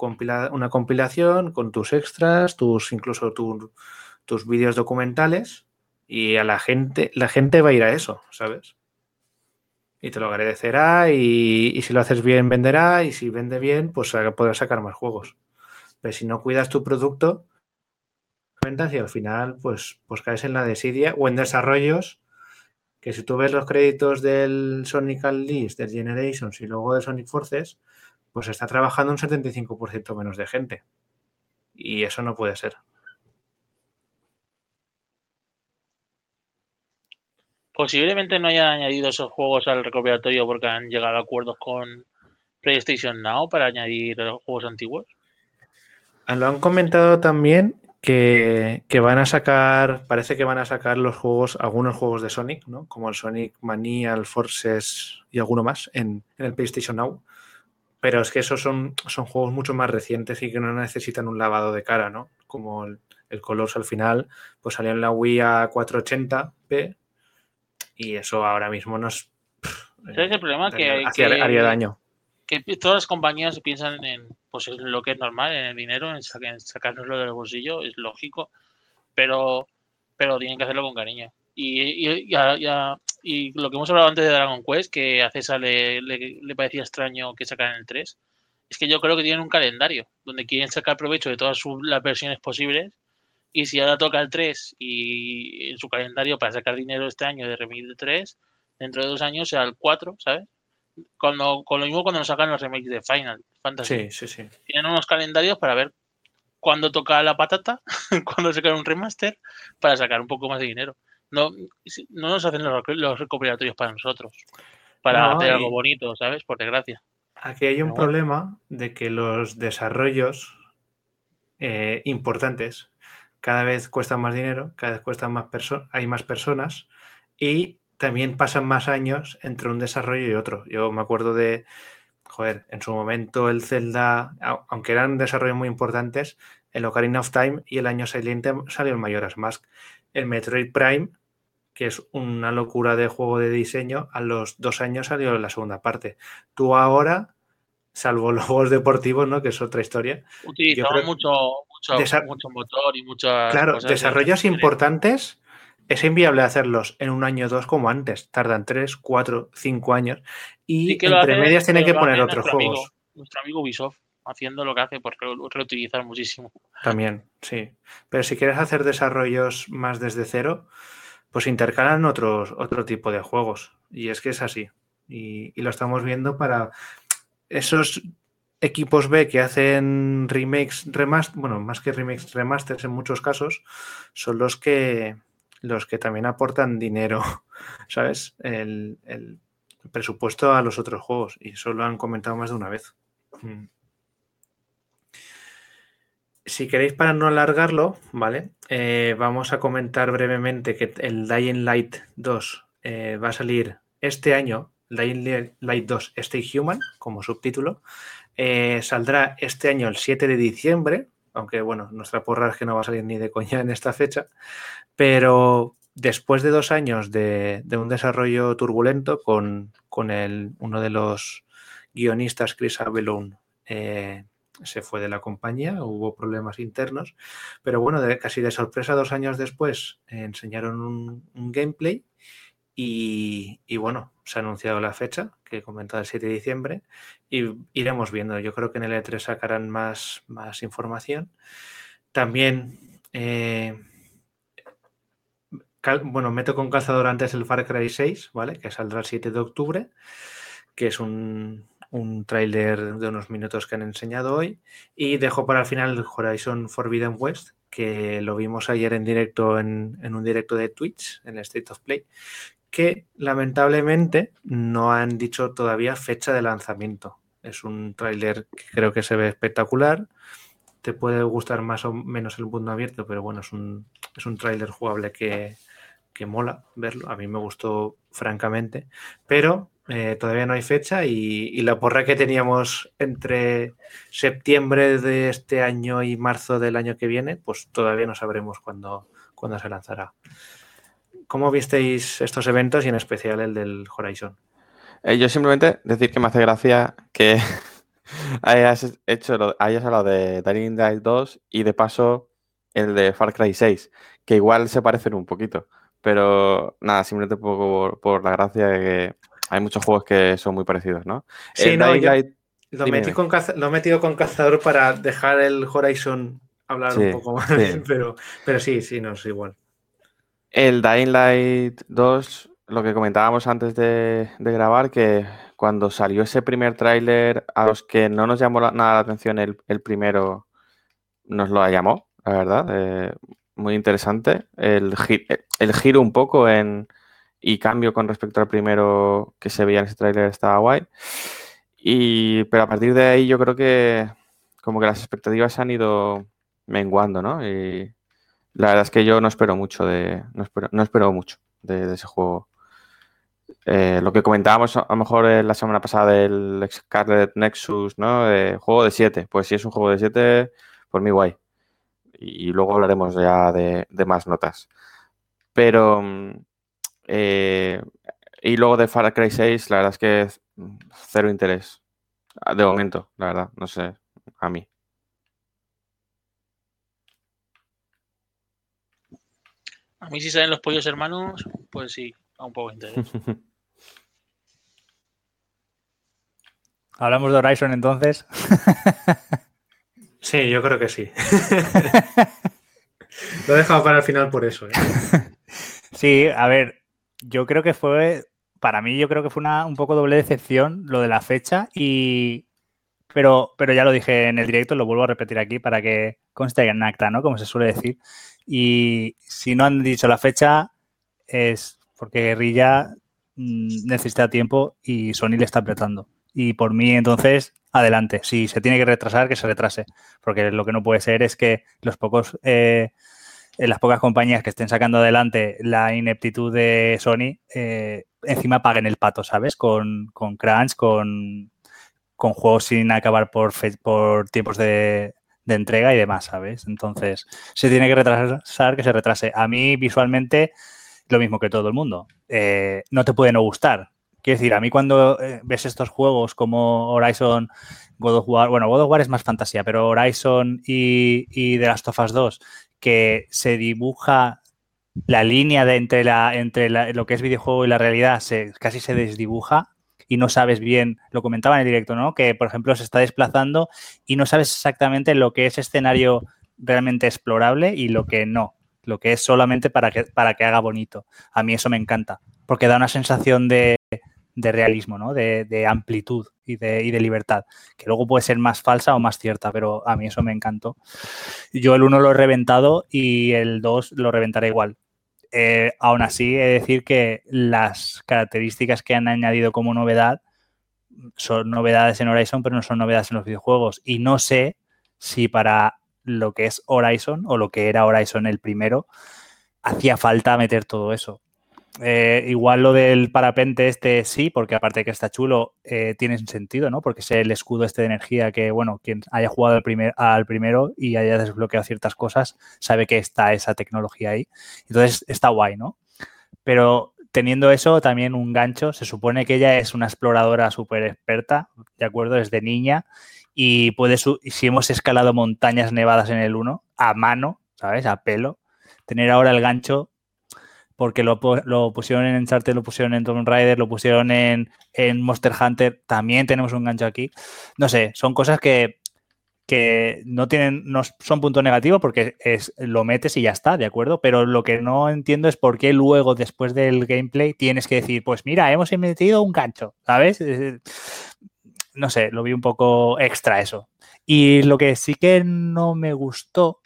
una compilación con tus extras, tus incluso tus vídeos documentales, y a la gente, la gente va a ir a eso, ¿sabes? Y te lo agradecerá y, si lo haces bien venderá y si vende bien pues podrás sacar más juegos. Pero si no cuidas tu producto, ventas y al final pues, pues caes en la desidia o en desarrollos que si tú ves los créditos del Sonic Unleashed, del Generations y luego de Sonic Forces, pues está trabajando un 75% menos de gente. Y eso no puede ser. Posiblemente no hayan añadido esos juegos al recopilatorio porque han llegado a acuerdos con PlayStation Now para añadir los juegos antiguos. Ah, lo han comentado también que, van a sacar, parece que van a sacar los juegos, algunos juegos de Sonic, ¿no? Como el Sonic Mania, el Forces y alguno más en, el PlayStation Now. Pero es que esos son, son juegos mucho más recientes y que no necesitan un lavado de cara, ¿no? Como el, el Colors al final, pues salió en la Wii a 480p y eso ahora mismo nos... es el problema? que, haría daño. Que todas las compañías piensan en pues lo que es normal, en el dinero, en, sacárnoslo del bolsillo, es lógico, pero, pero tienen que hacerlo con cariño. Y, y, y, lo que hemos hablado antes de Dragon Quest, que a César le, le, parecía extraño que sacaran el 3, es que yo creo que tienen un calendario donde quieren sacar provecho de todas las versiones posibles y si ahora toca el 3 y en su calendario para sacar dinero este año de remake de 3, dentro de dos años será el 4, ¿sabes? Cuando, con lo mismo cuando nos sacan los remakes de Final Fantasy. Sí, sí, sí. Tienen unos calendarios para ver cuándo toca la patata, *laughs* cuándo sacar un remaster, para sacar un poco más de dinero. No, no nos hacen los, los recopilatorios para nosotros, para hacer algo bonito, ¿sabes? Por desgracia. Aquí hay un problema de que los desarrollos eh, importantes cada vez cuesta más dinero, cada vez cuestan más hay más personas y también pasan más años entre un desarrollo y otro. Yo me acuerdo de, joder, en su momento el Zelda, aunque eran desarrollos muy importantes, el Ocarina of Time y el año siguiente salió el Majora's Mask. El Metroid Prime, que es una locura de juego de diseño, a los dos años salió la segunda parte. Tú ahora, salvo *laughs* los juegos deportivos, ¿no? Que es otra historia. Utilizamos mucho, mucho, motor y muchas. Claro, desarrollos importantes es inviable hacerlos en un año o dos como antes. Tardan tres, cuatro, cinco años. Y entre medias tiene que poner otros juegos. nuestro amigo Ubisoft haciendo lo que hace por reutilizar muchísimo. También, sí. Pero si quieres hacer desarrollos más desde cero, pues intercalan otros, otro tipo de juegos. Y es que es así. Y, y lo estamos viendo para esos equipos B que hacen remakes, remaster, bueno, más que remakes, remasters en muchos casos, son los que los que también aportan dinero, *laughs* ¿sabes? El, presupuesto a los otros juegos. Y eso lo han comentado más de una vez. Mm. si queréis para no alargarlo, ¿vale? Eh, vamos a comentar brevemente que el Dying Light 2 eh, va a salir este año, Dying Light 2 Stay Human, como subtítulo. Saldrá este año el 7 de diciembre, aunque bueno, nuestra porra es que no va a salir ni de coña en esta fecha, pero después de dos años de, un desarrollo turbulento con, el, uno de los guionistas, Chris Abelone, eh, se fue de la compañía, hubo problemas internos, pero bueno, casi de sorpresa dos años después enseñaron un, gameplay y, bueno, se ha anunciado la fecha, que comentado el 7 de diciembre, y iremos viendo. Yo creo que en el E3 sacarán más, más información. También, eh, bueno, meto con calzador antes el Far Cry 6, ¿vale? Que saldrá el 7 de octubre, que es un, un tráiler de unos minutos que han enseñado hoy. Y dejo para el final el Horizon Forbidden West, que lo vimos ayer en directo en, un directo de Twitch, en State of Play, que lamentablemente no han dicho todavía fecha de lanzamiento. Es un tráiler que creo que se ve espectacular. Te puede gustar más o menos el mundo abierto, pero bueno, es un, es un tráiler jugable que, que mola verlo. A mí me gustó francamente. Pero eh, todavía no hay fecha y, la porra que teníamos entre septiembre de este año y marzo del año que viene, pues todavía no sabremos cuándo, cuándo se lanzará. ¿Cómo visteis estos eventos y en especial el del Horizon? Eh, yo simplemente decir que me hace gracia que *laughs* hayas hecho hayas hablado de Dying Light 2 y de paso el de Far Cry 6, que igual se parecen un poquito. Pero nada, simplemente por, por la gracia de que hay muchos juegos que son muy parecidos, ¿no? Sí, no, lo, metí con lo he metido con cazador para dejar el Horizon hablar un poco *laughs* más, Pero, pero sí, sí, no es igual. El Dying Light 2, lo que comentábamos antes de, grabar, que cuando salió ese primer tráiler, a los que no nos llamó nada la atención el, primero, nos lo llamó, la verdad. Eh, muy interesante. El, giro un poco en, y cambio con respecto al primero que se veía en ese tráiler estaba guay. Y, pero a partir de ahí yo creo que como que las expectativas han ido menguando, ¿no? Y la verdad es que yo no espero mucho de, no espero, no espero mucho de, ese juego. Eh, lo que comentábamos a lo mejor la semana pasada del Scarlet Nexus, ¿no? De juego de 7. Pues si es un juego de 7, por mí guay. Y, luego hablaremos ya de, más notas. Pero mm, eh, y luego de Far Cry 6, la verdad es que cero interés. Ah, de momento, la verdad, no sé, a mí. A mí si salen los pollos hermanos, pues sí, a un poco de interés. *laughs* Hablamos de Horizon entonces. sí, yo creo que sí. *laughs* Lo he dejado para el final por eso. ¿eh? *laughs* Sí, a ver, yo creo que fue, para mí yo creo que fue una, un poco doble decepción lo de la fecha y... Pero, pero ya lo dije en el directo, lo vuelvo a repetir aquí para que conste en acta, ¿no? Como se suele decir. Y si no han dicho la fecha es porque Guerrilla mm, necesita tiempo y Sony le está apretando. Y por mí, entonces, adelante. Si se tiene que retrasar, que se retrase. Porque lo que no puede ser es que los pocos eh, en las pocas compañías que estén sacando adelante la ineptitud de Sony, eh, encima paguen el pato, ¿sabes? Con, crunch, con, con juegos sin acabar por, por tiempos de, entrega y demás, ¿sabes? Entonces, se tiene que retrasar, que se retrase. A mí, visualmente, lo mismo que todo el mundo. Eh, no te puede no gustar. Quiero decir, a mí cuando eh, ves estos juegos como Horizon, God of War, bueno, God of War es más fantasía, pero Horizon y, y The Last of Us 2, que se dibuja la línea de entre, la, entre lo que es videojuego y la realidad, se, casi se desdibuja y no sabes bien, lo comentaba en el directo, ¿no? Que, por ejemplo, se está desplazando y no sabes exactamente lo que es escenario realmente explorable y lo que no, lo que es solamente para que, para que haga bonito. A mí eso me encanta, porque da una sensación de, de realismo, ¿no? De, amplitud y de, y de, libertad, que luego puede ser más falsa o más cierta, pero a mí eso me encantó. Yo el 1 lo he reventado y el 2 lo reventaré igual. Eh, aún así, he de decir que las características que han añadido como novedad son novedades en Horizon, pero no son novedades en los videojuegos. Y no sé si para lo que es Horizon o lo que era Horizon el primero, hacía falta meter todo eso. Eh, igual lo del parapente este sí, porque aparte de que está chulo, eh, tiene sentido, ¿no? Porque es el escudo este de energía que, bueno, quien haya jugado al, primer, primero y haya desbloqueado ciertas cosas, sabe que está esa tecnología ahí. Entonces está guay, ¿no? Pero teniendo eso, también un gancho, se supone que ella es una exploradora súper experta, ¿de acuerdo? Desde niña y puede, si hemos escalado montañas nevadas en el 1, a mano, ¿sabes? A pelo, tener ahora el gancho porque lo, pusieron en Uncharted, lo pusieron en Tomb Raider, lo pusieron en, Monster Hunter, también tenemos un gancho aquí. No sé, son cosas que, no tienen, no son punto negativo porque es, lo metes y ya está, ¿de acuerdo? Pero lo que no entiendo es por qué luego, después del gameplay, tienes que decir, pues mira, hemos metido un gancho, ¿sabes? No sé, lo vi un poco extra eso. Y lo que sí que no me gustó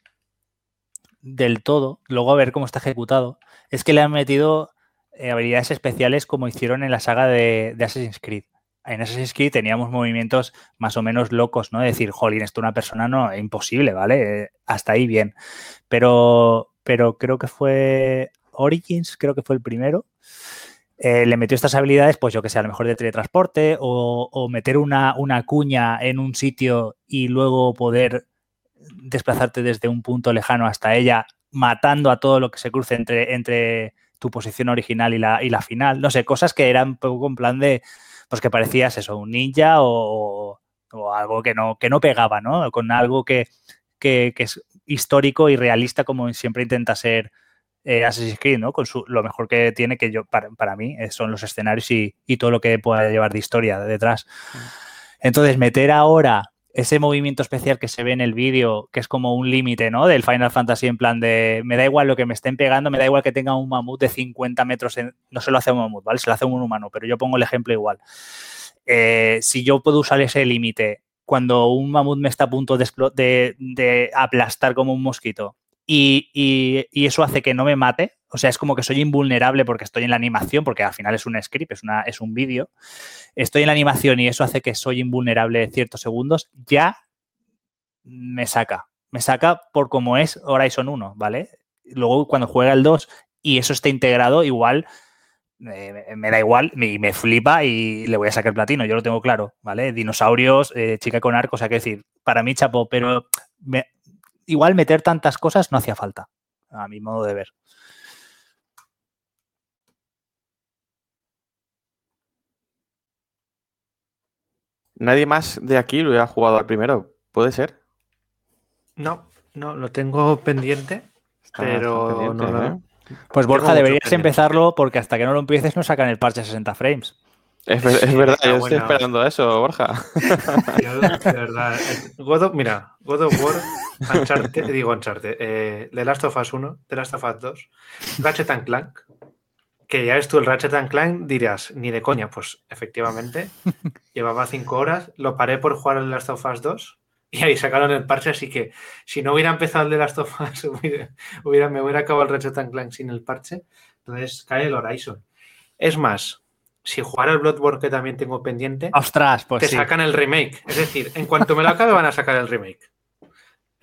del todo, luego a ver cómo está ejecutado, es que le han metido eh, habilidades especiales como hicieron en la saga de, Assassin's Creed. En Assassin's Creed teníamos movimientos más o menos locos, ¿no? De decir, jolín, esto una persona no, imposible, ¿vale? Eh, hasta ahí bien. Pero, pero creo que fue Origins, creo que fue el primero. Eh, le metió estas habilidades, pues yo que sé, a lo mejor de teletransporte o, o meter una, una, cuña en un sitio y luego poder desplazarte desde un punto lejano hasta ella matando a todo lo que se cruce entre, entre tu posición original y la, y la final. No sé, cosas que eran un poco en plan de, pues que parecías eso, un ninja o, algo que no, que no pegaba, ¿no? Con algo que, es histórico y realista como siempre intenta ser eh, Assassin's Creed, ¿no? Con su, lo mejor que tiene que yo, para, mí, eh, son los escenarios y, y, todo lo que pueda llevar de historia detrás. Mm. Entonces, meter ahora ese movimiento especial que se ve en el vídeo, que es como un límite, ¿no? Del Final Fantasy en plan de, me da igual lo que me estén pegando, me da igual que tenga un mamut de 50 metros, no se lo hace un mamut, ¿vale? Se lo hace un humano, pero yo pongo el ejemplo igual. Eh, si yo puedo usar ese límite cuando un mamut me está a punto de, aplastar como un mosquito y, eso hace que no me mate, o sea, es como que soy invulnerable porque estoy en la animación, porque al final es un script, es, una, es un vídeo. Estoy en la animación y eso hace que soy invulnerable ciertos segundos. Ya me saca. Me saca por como es Horizon 1, ¿vale? Luego cuando juega el 2 y eso está integrado, igual me da igual y me flipa y le voy a sacar platino, yo lo tengo claro, ¿vale? Dinosaurios, eh, chica con arco, o sea, que decir, para mí chapo, pero igual meter tantas cosas no hacía falta, a mi modo de ver. Nadie más de aquí lo ha jugado al primero, ¿puede ser? No, no, lo tengo pendiente, pero no, ¿eh? Pues Borja, deberías empezarlo porque hasta que no lo empieces no sacan el parche 60 frames. Es, verdad, yo estoy esperando eso, Borja. *laughs* de verdad. God mira, God of War, Uncharted, digo Uncharted, eh, The Last of Us 1, The Last of Us 2, Ratchet and Clank, que ya ves tú el Ratchet and Clank, dirás, ni de coña, pues efectivamente, *laughs* llevaba cinco horas, lo paré por jugar el Last of Us 2 y ahí sacaron el parche, así que si no hubiera empezado el de Last of Us, *laughs* hubiera, me hubiera acabado el Ratchet and Clank sin el parche, entonces cae el Horizon. Es más, si jugara el Bloodborne que también tengo pendiente, Ostras, pues te sacan el remake. Es decir, en cuanto me lo acabe van a sacar el remake.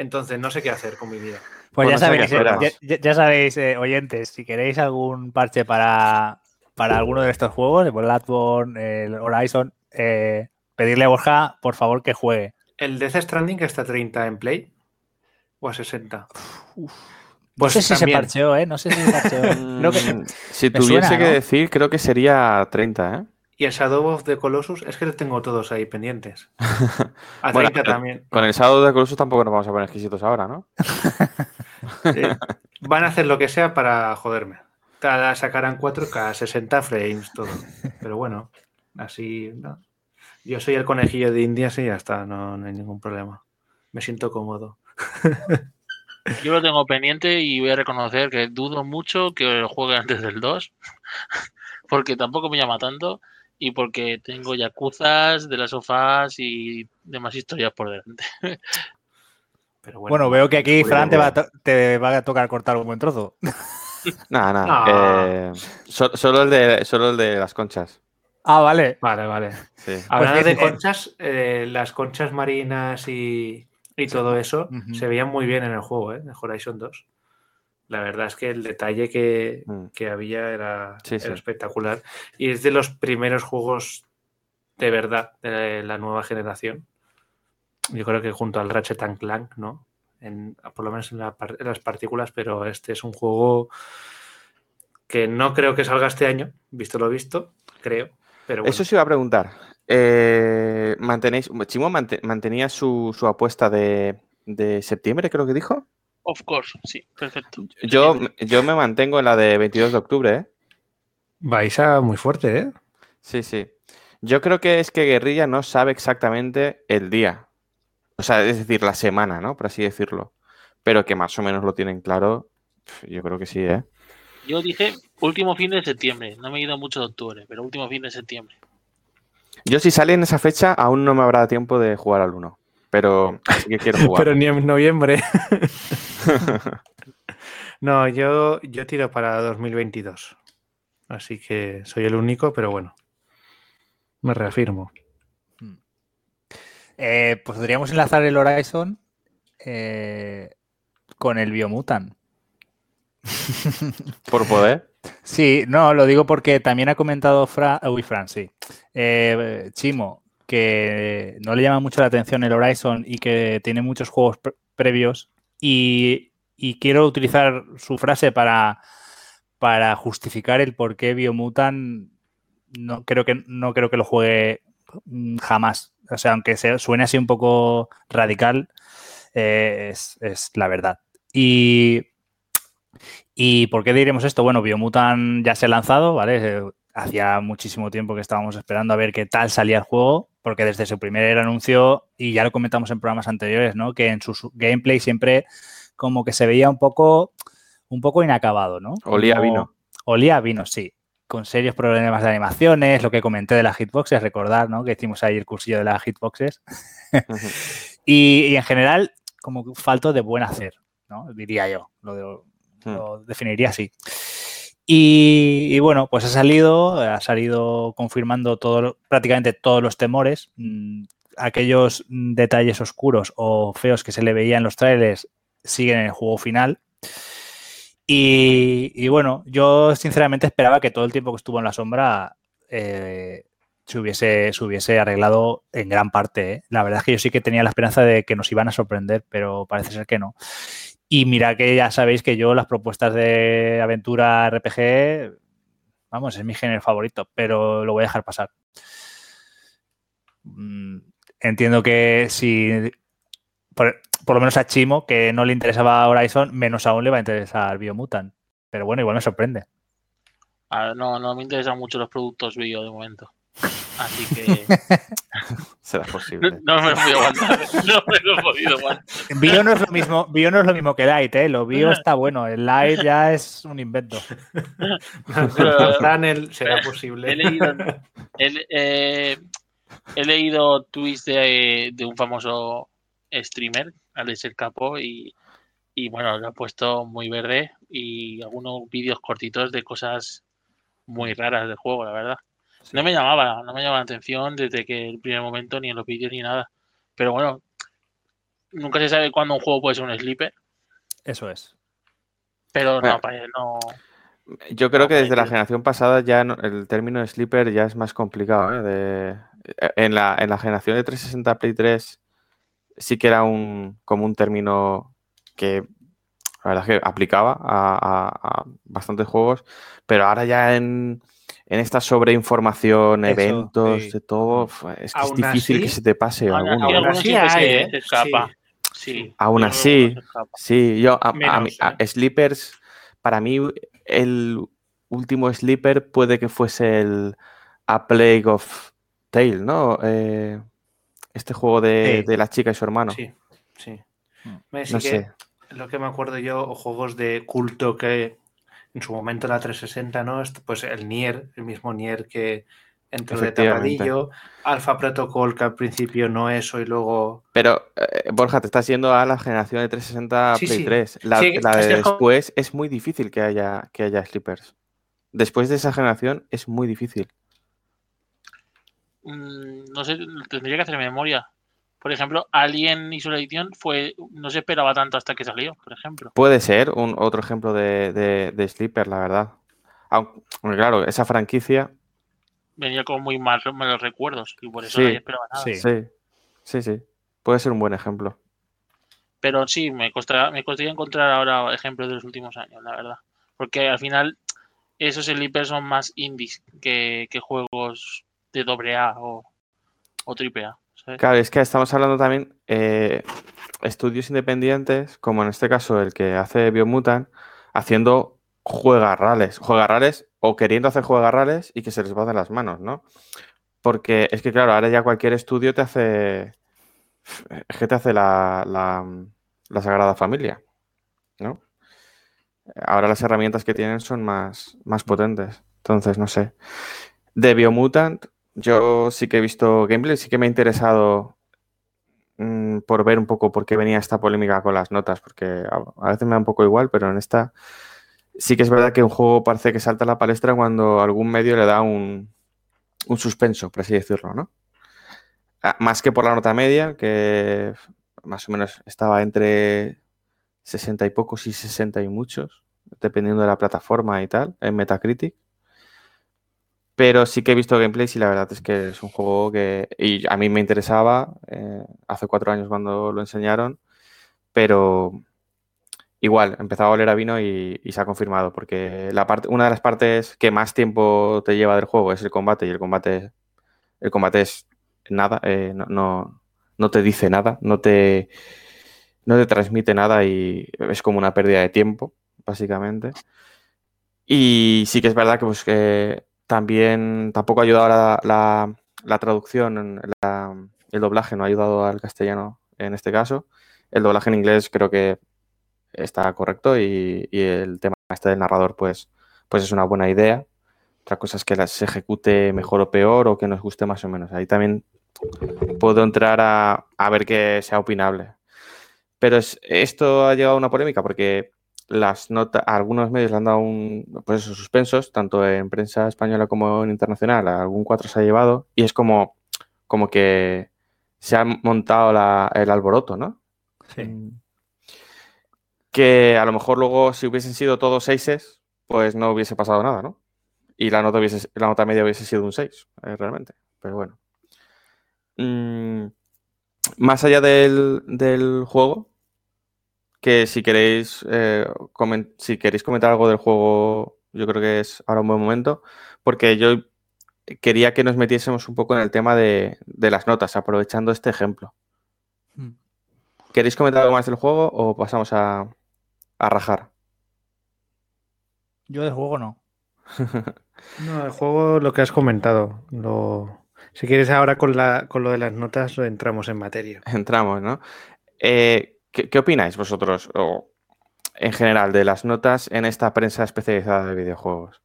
Entonces no sé qué hacer con mi vida. Pues, ya, sabéis, eh, ya, sabéis, eh, oyentes, si queréis algún parche para, para alguno de estos juegos, el Bloodborne, el Horizon, eh, pedirle a Borja, por favor, que juegue. ¿El Death Stranding está a 30 en Play? ¿O a 60? Pues no sé si se parcheó, ¿eh? No sé si se parcheó. *laughs* Mm, si tuviese que decir, creo que sería 30, ¿eh? Y el Shadow of the Colossus, es que tengo todos ahí pendientes. *laughs* A 30 también. Con el Shadow of the Colossus tampoco nos vamos a poner exquisitos ahora, ¿no? *laughs* van a hacer lo que sea para joderme. Sacarán 4K, 60 frames, todo. Pero bueno, así. Yo soy el conejillo de Indias y ya está, no, hay ningún problema. Me siento cómodo. Yo lo tengo pendiente y voy a reconocer que dudo mucho que lo juegue antes del 2, *laughs* porque tampoco me llama tanto y porque tengo yacuzas de las sofás y demás historias por delante. *laughs* Pero bueno, veo que aquí Fran te va, a tocar cortar un buen trozo. *laughs* Nada, nada. Eh, solo, el de, solo el de las conchas. Ah, vale. Vale, vale. Hablando pues de conchas, eh, las conchas marinas y, y todo eso se veía muy bien en el juego, ¿eh? de Horizon 2. La verdad es que el detalle que, mm. había era, espectacular. Y es de los primeros juegos de verdad de la nueva generación. Yo creo que junto al Ratchet Clank, ¿no? En, por lo menos en, las partículas, pero este es un juego que no creo que salga este año, visto lo visto, creo. Pero Eso sí iba a preguntar. Eh, ¿mantenéis, Chimo mantenía su, apuesta de, septiembre, creo que dijo. Of course, sí, perfecto. Yo, yo me mantengo en la de 22 de octubre, ¿eh? Vais a muy fuerte, ¿eh? Sí, sí. Yo creo que es que Guerrilla no sabe exactamente el día. O sea, es decir, la semana, ¿no? Por así decirlo. Pero que más o menos lo tienen claro, yo creo que sí, ¿eh? Yo dije último fin de septiembre. No me he ido mucho de octubre, pero último fin de septiembre. Yo si sale en esa fecha aún no me habrá tiempo de jugar al 1. Pero sí que quiero *laughs* jugar. pero ni en noviembre. *laughs* *laughs* no, yo, yo tiro para 2022. Así que soy el único, pero bueno. Me reafirmo. Eh, pues podríamos enlazar el Horizon eh, con el Biomutant. ¿Por poder? Sí, no, lo digo porque también ha comentado Fra, uy, Fran, sí. Eh, Chimo, que no le llama mucho la atención el Horizon y que tiene muchos juegos previos y, quiero utilizar su frase para, para justificar el por qué Biomutant no creo que no creo que lo juegue jamás. O sea, aunque suene así un poco radical, eh, es, es, la verdad. Y ¿Y por qué diremos esto? Bueno, Biomutant ya se ha lanzado, ¿vale? Hacía muchísimo tiempo que estábamos esperando a ver qué tal salía el juego, porque desde su primer anuncio, y ya lo comentamos en programas anteriores, ¿no? Que en su gameplay siempre como que se veía un poco, un poco inacabado, ¿no? Olía vino. Olía vino, sí. Con serios problemas de animaciones, lo que comenté de las hitboxes, recordar, ¿no? Que hicimos ahí el cursillo de las hitboxes. *laughs* y, y, en general, como falto de buen hacer, ¿no? Diría yo. Lo de, Hmm. Lo definiría así. Y, bueno, pues ha salido, ha salido confirmando todo, prácticamente todos los temores. Mm, aquellos detalles oscuros o feos que se le veían en los trailers siguen en el juego final. Y, bueno, yo sinceramente esperaba que todo el tiempo que estuvo en la sombra eh, se, hubiese, se hubiese arreglado en gran parte. ¿eh? La verdad es que yo sí que tenía la esperanza de que nos iban a sorprender, pero parece ser que no. Y mira que ya sabéis que yo las propuestas de aventura RPG, vamos, es mi género favorito, pero lo voy a dejar pasar. Mm, entiendo que si, por, lo menos a Chimo, que no le interesaba Horizon, menos aún le va a interesar Biomutant. Pero bueno, igual me sorprende. no, no me interesan mucho los productos bio de momento. Así que. *laughs* Será posible. *laughs* No, me lo voy a aguantar. No me lo he podido aguantar. Bio no es lo mismo, bio no es lo mismo que Light, ¿eh? Lo bio está bueno. El Light ya es un invento. *laughs* Será posible. He leído, eh, he, leído tweets de, de, un famoso streamer, Alex El Capo, y, y bueno, lo ha puesto muy verde y algunos vídeos cortitos de cosas muy raras del juego, la verdad. No me llamaba, no me llamaba la atención desde que el primer momento, ni en los vídeos ni nada. Pero bueno, nunca se sabe cuándo un juego puede ser un sleeper. Eso es. Pero no, para no. Yo creo que desde la generación pasada ya el término sleeper ya es más complicado. ¿eh? De, en, la, en la generación de 360 Play 3 sí que era un como un término que la verdad es que aplicaba a bastantes juegos, pero ahora ya en, en esta sobreinformación, eventos, de todo, es que es difícil que se te pase aún, alguno. así ¿eh? escapa. Sí. Aún así, sí, yo, a, ¿eh? Sleepers, para mí, el último Sleeper puede que fuese el A Plague of Tale, ¿no? Eh, este juego de, la chica y su hermano. Sí, sí. no sé. Lo que me acuerdo yo, juegos de culto que en su momento la 360, ¿no? Pues el Nier, el mismo Nier que entró de tapadillo, Alpha Protocol que al principio no eso y luego... Pero, eh, Borja, te estás yendo a la generación de 360 Play 3. La, de después es muy difícil que haya, que haya slippers. Después de esa generación es muy difícil. Mm, no sé, tendría que hacer memoria. Por ejemplo, Alien Isolation fue, no se esperaba tanto hasta que salió, por ejemplo. Puede ser un otro ejemplo de, de, Sleeper, la verdad. Aunque, claro, esa franquicia. Venía con muy malos, recuerdos y por eso no esperaba nada. Sí. sí, sí, Puede ser un buen ejemplo. Pero sí, me costaría, me costaría encontrar ahora ejemplos de los últimos años, la verdad. Porque al final esos Sleepers son más indies que, juegos de doble A o, o triple A. Claro, es que estamos hablando también eh, estudios independientes, como en este caso el que hace Biomutant, haciendo juegarrales, juegarrales o queriendo hacer juegarrales y que se les va de las manos, ¿no? Porque es que, claro, ahora ya cualquier estudio te hace. Es que te hace la, la, Sagrada Familia, ¿no? Ahora las herramientas que tienen son más, más potentes. Entonces, no sé. De Biomutant, yo sí que he visto gameplay, sí que me ha interesado mm, por ver un poco por qué venía esta polémica con las notas, porque a, veces me da un poco igual, pero en esta sí que es verdad que un juego parece que salta a la palestra cuando algún medio le da un, un suspenso, por así decirlo, ¿no? Ah, más que por la nota media, que más o menos estaba entre 60 y pocos y 60 y muchos, dependiendo de la plataforma y tal, en Metacritic. Pero sí que he visto gameplays y la verdad es que es un juego que y a mí me interesaba eh, hace cuatro años cuando lo enseñaron, pero igual, empezaba a oler a vino y, se ha confirmado, porque una de las partes que más tiempo te lleva del juego es el combate y el combate, el combate es nada, eh, no, no, te dice nada, no te, no te transmite nada y es como una pérdida de tiempo, básicamente. Y sí que es verdad que, pues, que también tampoco ha ayudado la, la, traducción, el doblaje no ha ayudado al castellano en este caso. El doblaje en inglés creo que está correcto y, el tema este del narrador pues, pues es una buena idea. Otra cosa es que las ejecute mejor o peor o que nos guste más o menos. Ahí también puedo entrar a, a ver que sea opinable. Pero esto ha llegado a una polémica porque las notas, algunos medios le han dado un, pues esos suspensos, tanto en prensa española como en internacional, algún cuatro se ha llevado, y es como, como que se ha montado el alboroto, ¿no? Sí. Mm. Que a lo mejor luego, si hubiesen sido todos seises, pues no hubiese pasado nada, ¿no? Y la nota, hubiese, la nota media hubiese sido un 6, eh, realmente. Pero bueno. Mm, más allá del, del juego, que si queréis, eh, si queréis comentar algo del juego, yo creo que es ahora un buen momento, porque yo quería que nos metiésemos un poco en el tema de, las notas, aprovechando este ejemplo. Hmm. ¿Queréis comentar algo más del juego o pasamos a, rajar? Yo del juego no. *laughs* no, el juego lo que has comentado. Lo... Si quieres ahora con, la, con lo de las notas entramos en materia. Entramos, ¿no? Eh, ¿Qué, opináis vosotros, o en general, de las notas en esta prensa especializada de videojuegos?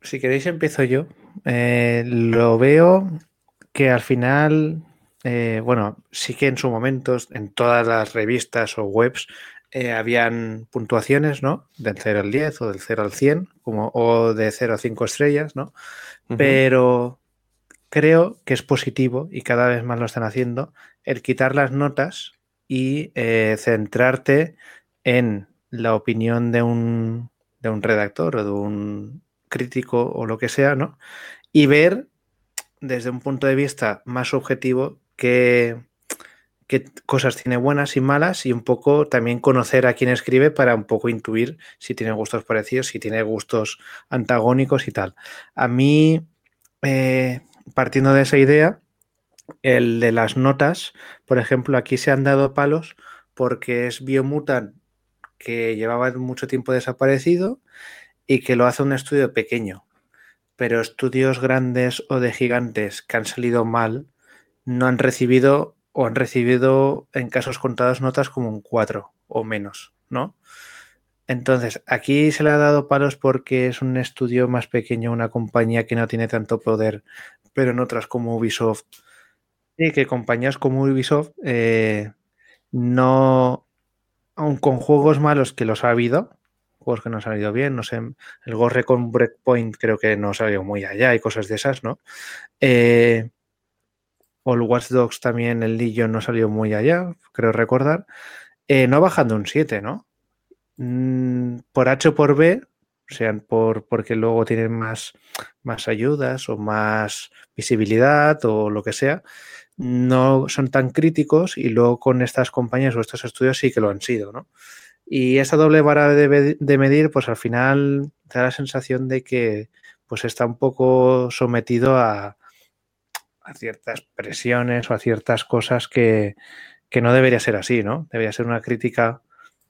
Si queréis, empiezo yo. Eh, lo veo que al final, eh, bueno, sí que en su momento, en todas las revistas o webs, eh, habían puntuaciones, ¿no? Del 0 al 10 o del 0 al 100, como, o de 0 a 5 estrellas, ¿no? Pero creo que es positivo y cada vez más lo están haciendo el quitar las notas y eh, centrarte en la opinión de un, de un redactor o de un crítico o lo que sea, ¿no? Y ver desde un punto de vista más subjetivo qué, qué cosas tiene buenas y malas y un poco también conocer a quien escribe para un poco intuir si tiene gustos parecidos, si tiene gustos antagónicos y tal. A mí, eh, partiendo de esa idea, el de las notas, por ejemplo, aquí se han dado palos porque es Biomutant que llevaba mucho tiempo desaparecido y que lo hace un estudio pequeño. Pero estudios grandes o de gigantes que han salido mal no han recibido o han recibido en casos contados notas como un 4 o menos, ¿no? Entonces, aquí se le ha dado palos porque es un estudio más pequeño, una compañía que no tiene tanto poder, pero en otras como Ubisoft Sí, que compañías como Ubisoft eh, no, aun con juegos malos que los ha habido, juegos que no han salido bien, no sé, el Gorre con Breakpoint creo que no salió muy allá y cosas de esas, ¿no? Eh, el Watch Dogs también, el Legion no salió muy allá, creo recordar, eh, no bajando un 7, ¿no? Mm, por H o por B, sean por, porque luego tienen más, más ayudas o más visibilidad o lo que sea, no son tan críticos y luego con estas compañías o estos estudios sí que lo han sido, ¿no? Y esa doble vara de, de medir, pues al final da la sensación de que pues está un poco sometido a, a ciertas presiones o a ciertas cosas que, no debería ser así, ¿no? Debería ser una crítica,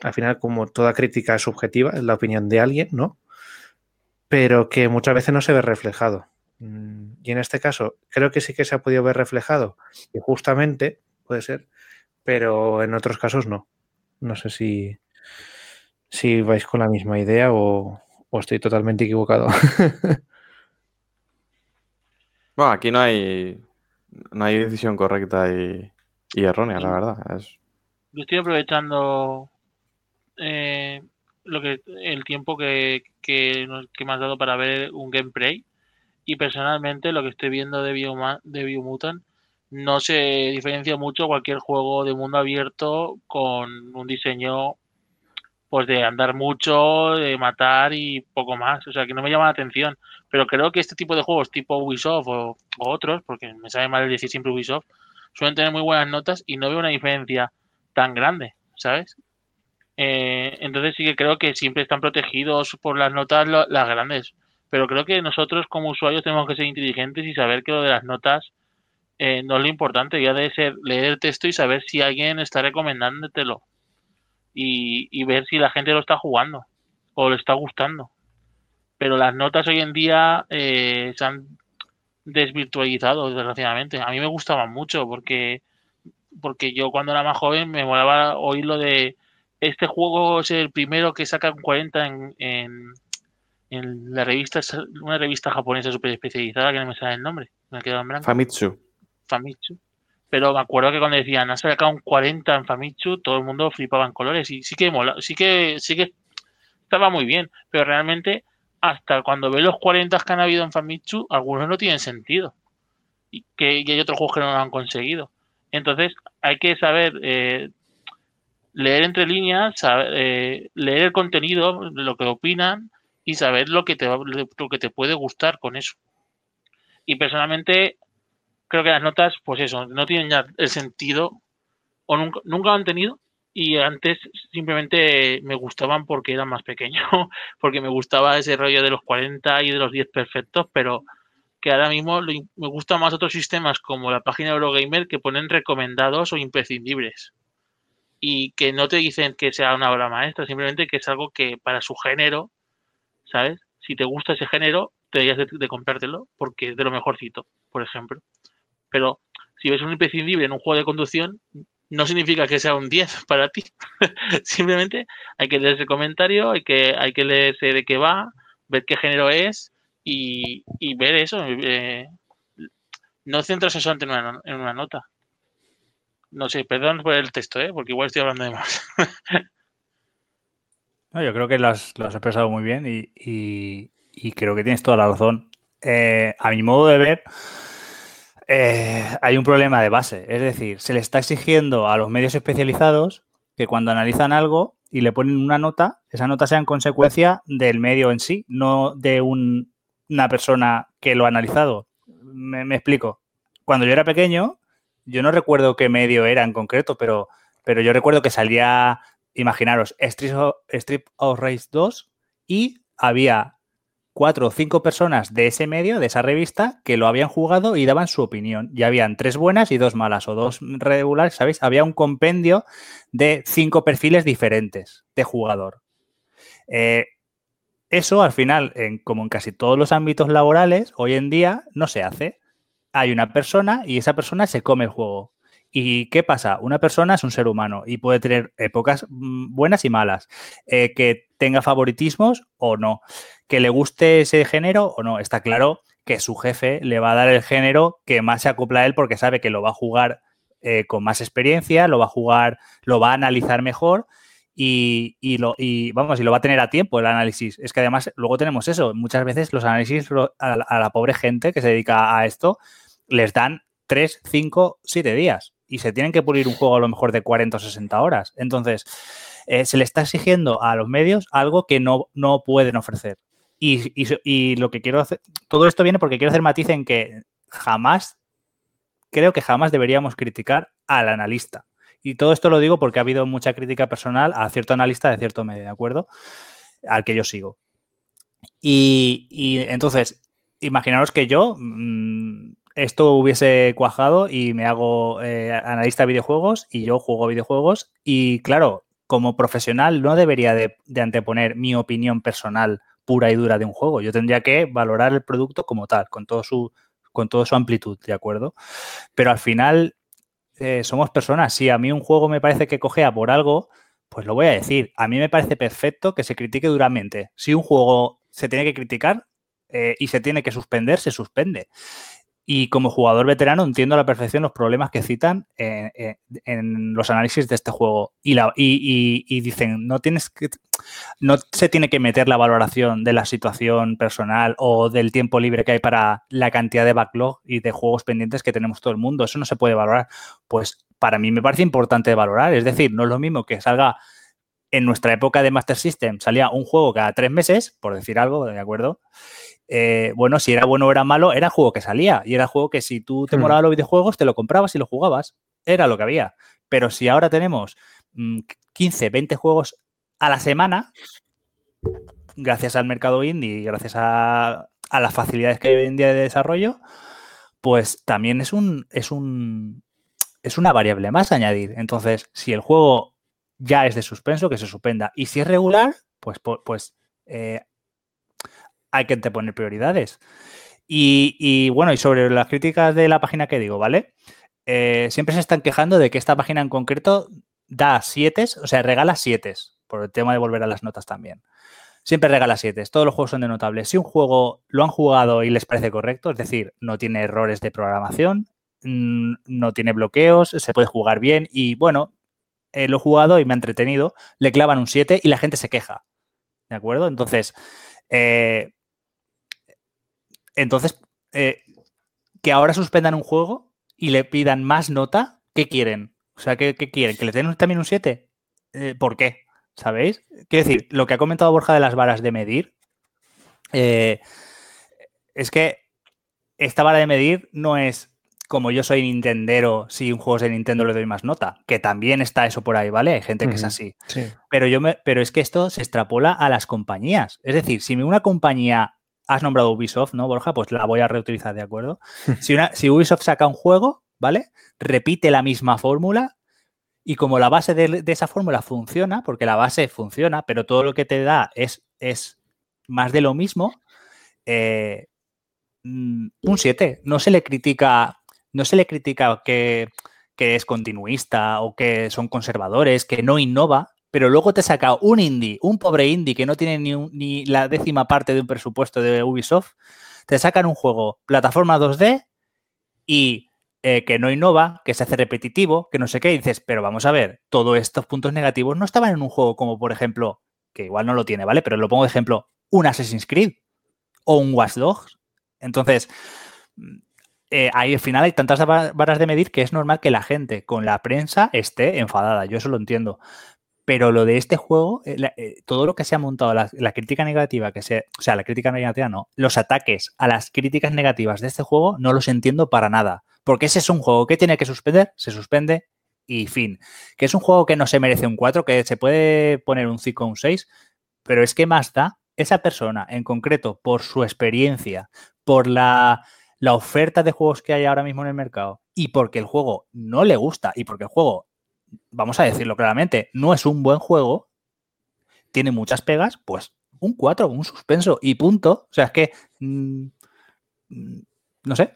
al final, como toda crítica es subjetiva, es la opinión de alguien, ¿no? Pero que muchas veces no se ve reflejado. Mm, y en este caso, creo que sí que se ha podido ver reflejado, y justamente puede ser, pero en otros casos no. No sé si, si vais con la misma idea o, o estoy totalmente equivocado. *laughs* bueno, aquí no hay no hay decisión correcta y, errónea, la verdad. Yo estoy aprovechando eh, lo que el tiempo que, que, me has dado para ver un gameplay y personalmente lo que estoy viendo de, Bioma, de Biomutant no se diferencia mucho cualquier juego de mundo abierto con un diseño pues de andar mucho, de matar y poco más. O sea, que no me llama la atención. Pero creo que este tipo de juegos, tipo Ubisoft o, otros, porque me sabe mal decir siempre Ubisoft, suelen tener muy buenas notas y no veo una diferencia tan grande, ¿sabes? Eh, entonces sí que creo que siempre están protegidos por las notas las grandes. Pero creo que nosotros como usuarios tenemos que ser inteligentes y saber que lo de las notas eh, no es lo importante. Ya debe ser leer el texto y saber si alguien está recomendándotelo y, ver si la gente lo está jugando o le está gustando. Pero las notas hoy en día eh, se han desvirtualizado, desgraciadamente. A mí me gustaban mucho porque, porque yo cuando era más joven me molaba oír lo de este juego es el primero que saca un 40 en, en, en la revista, una revista japonesa súper especializada que no me sale el nombre. Me en blanco. Famitsu. Famitsu. Pero me acuerdo que cuando decían, has sacado un 40 en Famitsu, todo el mundo flipaba en colores. Y sí que mola, sí que, sí que estaba muy bien. Pero realmente, hasta cuando ve los 40 que han habido en Famitsu, algunos no tienen sentido. Y, que, hay otros juegos que no lo han conseguido. Entonces, hay que saber eh, leer entre líneas, saber, eh, leer el contenido, lo que opinan y saber lo que te, lo que te puede gustar con eso. Y personalmente, creo que las notas, pues eso, no tienen ya el sentido o nunca, nunca lo han tenido y antes simplemente me gustaban porque eran más pequeño, *laughs* porque me gustaba ese rollo de los 40 y de los 10 perfectos, pero que ahora mismo me gustan más otros sistemas como la página Eurogamer que ponen recomendados o imprescindibles y que no te dicen que sea una obra maestra, simplemente que es algo que para su género, ¿sabes? Si te gusta ese género, te deberías de comprártelo porque es de lo mejorcito, por ejemplo. Pero si ves un imprescindible en un juego de conducción, no significa que sea un 10 *laughs* para ti. Simplemente hay que leer ese comentario, hay que, hay que leerse de qué va, ver qué género es y, ver eso. Eh, no centrarse solamente en una, en una nota. No sé, perdón por el texto, ¿eh? porque igual estoy hablando de más. *laughs* yo creo que lo has, expresado muy bien y, creo que tienes toda la razón. Eh, a mi modo de ver, eh, hay un problema de base. Es decir, se le está exigiendo a los medios especializados que cuando analizan algo y le ponen una nota, esa nota sea en consecuencia del medio en sí, no de una persona que lo ha analizado. Me, explico. Cuando yo era pequeño, yo no recuerdo qué medio era en concreto, pero, pero yo recuerdo que salía, imaginaros, Street of Race 2 y había cuatro o cinco personas de ese medio, de esa revista, que lo habían jugado y daban su opinión. Y habían tres buenas y dos malas, o dos regulares, ¿sabéis? Había un compendio de cinco perfiles diferentes de jugador. Eh, eso al final, en, como en casi todos los ámbitos laborales, hoy en día no se hace. Hay una persona y esa persona se come el juego. ¿Y qué pasa? Una persona es un ser humano y puede tener épocas mm, buenas y malas, eh, que tenga favoritismos o no, que le guste ese género o no. Está claro que su jefe le va a dar el género que más se acopla a él porque sabe que lo va a jugar eh, con más experiencia, lo va a jugar, lo va a analizar mejor y, lo, vamos, y lo va a tener a tiempo el análisis. Es que además luego tenemos eso, muchas veces los análisis a la pobre gente que se dedica a esto les dan 3, 5, 7 días. Y se tienen que pulir un juego a lo mejor de 40 o 60 horas. Entonces, eh, se le está exigiendo a los medios algo que no, no pueden ofrecer. Y, y, lo que quiero hacer, todo esto viene porque quiero hacer matiz en que jamás, creo que jamás deberíamos criticar al analista. Y todo esto lo digo porque ha habido mucha crítica personal a cierto analista de cierto medio, ¿de acuerdo? Al que yo sigo. Y, entonces, imaginaros que yo mm, esto hubiese cuajado y me hago eh, analista de videojuegos y yo juego videojuegos y claro, como profesional no debería de, anteponer mi opinión personal pura y dura de un juego. Yo tendría que valorar el producto como tal, con todo su, con toda su amplitud, ¿de acuerdo? Pero al final eh, somos personas. Si a mí un juego me parece que cogea por algo, pues lo voy a decir. A mí me parece perfecto que se critique duramente. Si un juego se tiene que criticar eh, y se tiene que suspender, se suspende. Y como jugador veterano entiendo a la perfección los problemas que citan en, los análisis de este juego. Y, dicen, no tienes. No se tiene que meter la valoración de la situación personal o del tiempo libre que hay para la cantidad de backlog y de juegos pendientes que tenemos todo el mundo. Eso no se puede valorar. Pues para mí me parece importante valorar. Es decir, no es lo mismo que salga en nuestra época de Master System, salía un juego cada tres meses, por decir algo, ¿de acuerdo? Eh, bueno, si era bueno o era malo, era juego que salía. Y era juego que si tú te hmm. los videojuegos, te lo comprabas y lo jugabas. Era lo que había. Pero si ahora tenemos 15, mm, 20 juegos a la semana, gracias al mercado indie y gracias a, las facilidades que hay hoy en día de desarrollo, pues también es un, es un es una variable más a añadir. Entonces, si el juego ya es de suspenso, que se suspenda. Y si es regular, pues, pues eh, hay que poner prioridades. Y, bueno, y sobre las críticas de la página que digo, ¿vale? Eh, siempre se están quejando de que esta página en concreto da siete, o sea, regala siete, por el tema de volver a las notas también. Siempre regala siete, todos los juegos son de notables. Si un juego lo han jugado y les parece correcto, es decir, no tiene errores de programación, mm, no tiene bloqueos, se puede jugar bien y bueno, eh, lo he jugado y me ha entretenido, le clavan un 7 y la gente se queja. ¿De acuerdo? Entonces, eh, entonces, eh, que ahora suspendan un juego y le pidan más nota, ¿qué quieren? O sea, ¿qué, quieren? ¿Que le den también un 7? Eh, ¿Por qué? ¿Sabéis? Quiero decir, lo que ha comentado Borja de las varas de medir, eh, es que esta vara de medir no es como yo soy Nintendero, si un juego es de Nintendo le doy más nota, que también está eso por ahí, ¿vale? Hay gente que es así. Pero yo me, pero es que esto se extrapola a las compañías. Es decir, si una compañía has nombrado Ubisoft, ¿no, Borja? Pues la voy a reutilizar, ¿de acuerdo? *laughs* Si, si Ubisoft saca un juego, ¿vale? Repite la misma fórmula y como la base de, esa fórmula funciona, porque la base funciona, pero todo lo que te da es, es más de lo mismo, eh, mm, un 7. No se le critica, no se le critica que, que es continuista o que son conservadores, que no innova, pero luego te saca un indie, un pobre indie que no tiene ni, la décima parte de un presupuesto de Ubisoft, te sacan un juego plataforma 2D y eh, que no innova, que se hace repetitivo, que no sé qué, y dices, pero vamos a ver, todos estos puntos negativos no estaban en un juego como, por ejemplo, que igual no lo tiene, ¿vale? Pero lo pongo de ejemplo, un Assassin's Creed o un Watch Dogs. Entonces, eh, ahí al final hay tantas varas de medir que es normal que la gente con la prensa esté enfadada. Yo eso lo entiendo. Pero lo de este juego, eh, eh, todo lo que se ha montado, la, crítica negativa, que se, o sea, la crítica negativa no, los ataques a las críticas negativas de este juego no los entiendo para nada. Porque ese es un juego que tiene que suspender, se suspende y fin. Que es un juego que no se merece un 4, que se puede poner un 5 o un 6, pero es que más da esa persona en concreto por su experiencia, por la, la oferta de juegos que hay ahora mismo en el mercado y porque el juego no le gusta y porque el juego vamos a decirlo claramente, no es un buen juego, tiene muchas pegas, pues un 4, un suspenso y punto. O sea, es que, mm, mm, no sé.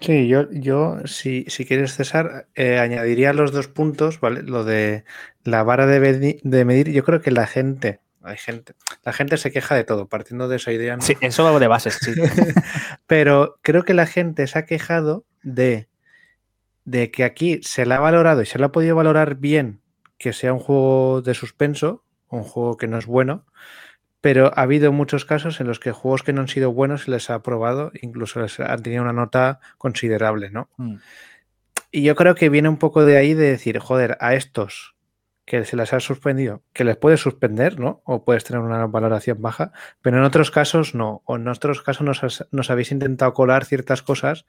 Sí, yo, yo si, si quieres, César, eh, añadiría los dos puntos, ¿vale? Lo de la vara de, de, medir, yo creo que la gente, hay gente, la gente se queja de todo, partiendo de esa idea. Sí, eso de bases, sí. *laughs* Pero creo que la gente se ha quejado de de que aquí se le ha valorado y se le ha podido valorar bien que sea un juego de suspenso, un juego que no es bueno, pero ha habido muchos casos en los que juegos que no han sido buenos se les ha aprobado, incluso les han tenido una nota considerable, ¿no? Mm. Y yo creo que viene un poco de ahí de decir, joder, a estos que se les ha suspendido, que les puedes suspender, ¿no? O puedes tener una valoración baja, pero en otros casos no. O en otros casos nos, habéis intentado colar ciertas cosas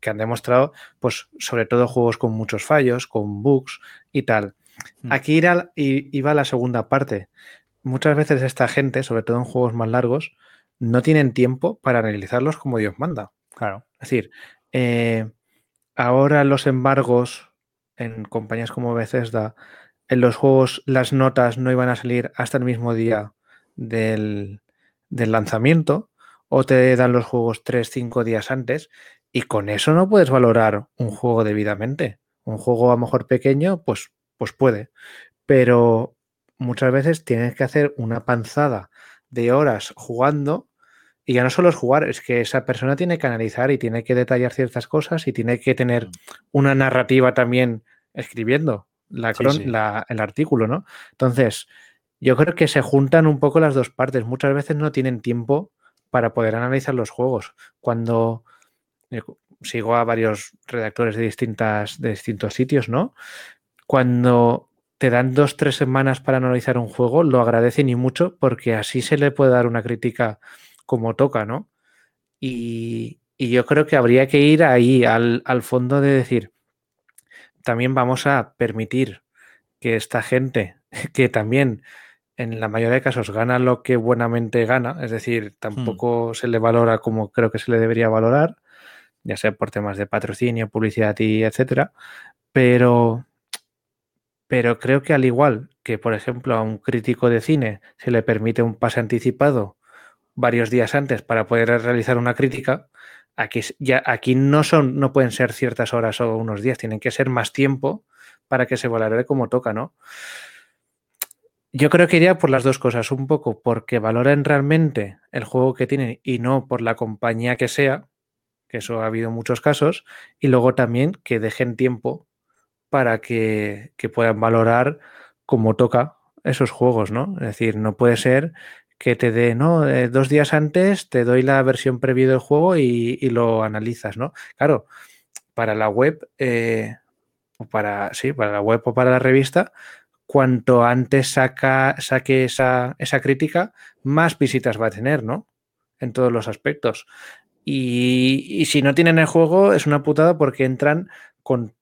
que han demostrado, pues, sobre todo juegos con muchos fallos, con bugs y tal. Hmm. Aquí irá, iba la segunda parte. Muchas veces esta gente, sobre todo en juegos más largos, no tienen tiempo para analizarlos como Dios manda. Claro. Es decir, eh, ahora los embargos en compañías como Bethesda en los juegos las notas no iban a salir hasta el mismo día del, lanzamiento o te dan los juegos 3-5 días antes y con eso no puedes valorar un juego debidamente. Un juego a lo mejor pequeño, pues, pues puede, pero muchas veces tienes que hacer una panzada de horas jugando y ya no solo es jugar, es que esa persona tiene que analizar y tiene que detallar ciertas cosas y tiene que tener mm. una narrativa también escribiendo la, el artículo, ¿no? Entonces, yo creo que se juntan un poco las dos partes. Muchas veces no tienen tiempo para poder analizar los juegos. Cuando eh, sigo a varios redactores de, distintas, de distintos sitios, ¿no? Cuando te dan dos, tres semanas para analizar un juego, lo agradecen y mucho porque así se le puede dar una crítica como toca, ¿no? Y, yo creo que habría que ir ahí al, al fondo de decir, también vamos a permitir que esta gente, *laughs* que también en la mayoría de casos gana lo que buenamente gana, es decir, hmm. tampoco se le valora como creo que se le debería valorar, ya sea por temas de patrocinio, publicidad y etcétera, pero, pero creo que al igual que, por ejemplo, a un crítico de cine se le permite un pase anticipado varios días antes para poder realizar una crítica, Aquí, ya, aquí no, son, no pueden ser ciertas horas o unos días, tienen que ser más tiempo para que se valore como toca, ¿no? Yo creo que iría por las dos cosas, un poco porque valoren realmente el juego que tienen y no por la compañía que sea, que eso ha habido muchos casos, y luego también que dejen tiempo para que, que puedan valorar como toca esos juegos, ¿no? Es decir, no puede ser que te dé, ¿no? Eh, dos días antes te doy la versión previa del juego y, lo analizas, ¿no? Claro, para la web, eh, o para, sí, para la web o para la revista, cuanto antes saca, saque esa, esa crítica, más visitas va a tener, ¿no? En todos los aspectos. Y, y, si no tienen el juego, es una putada porque entran con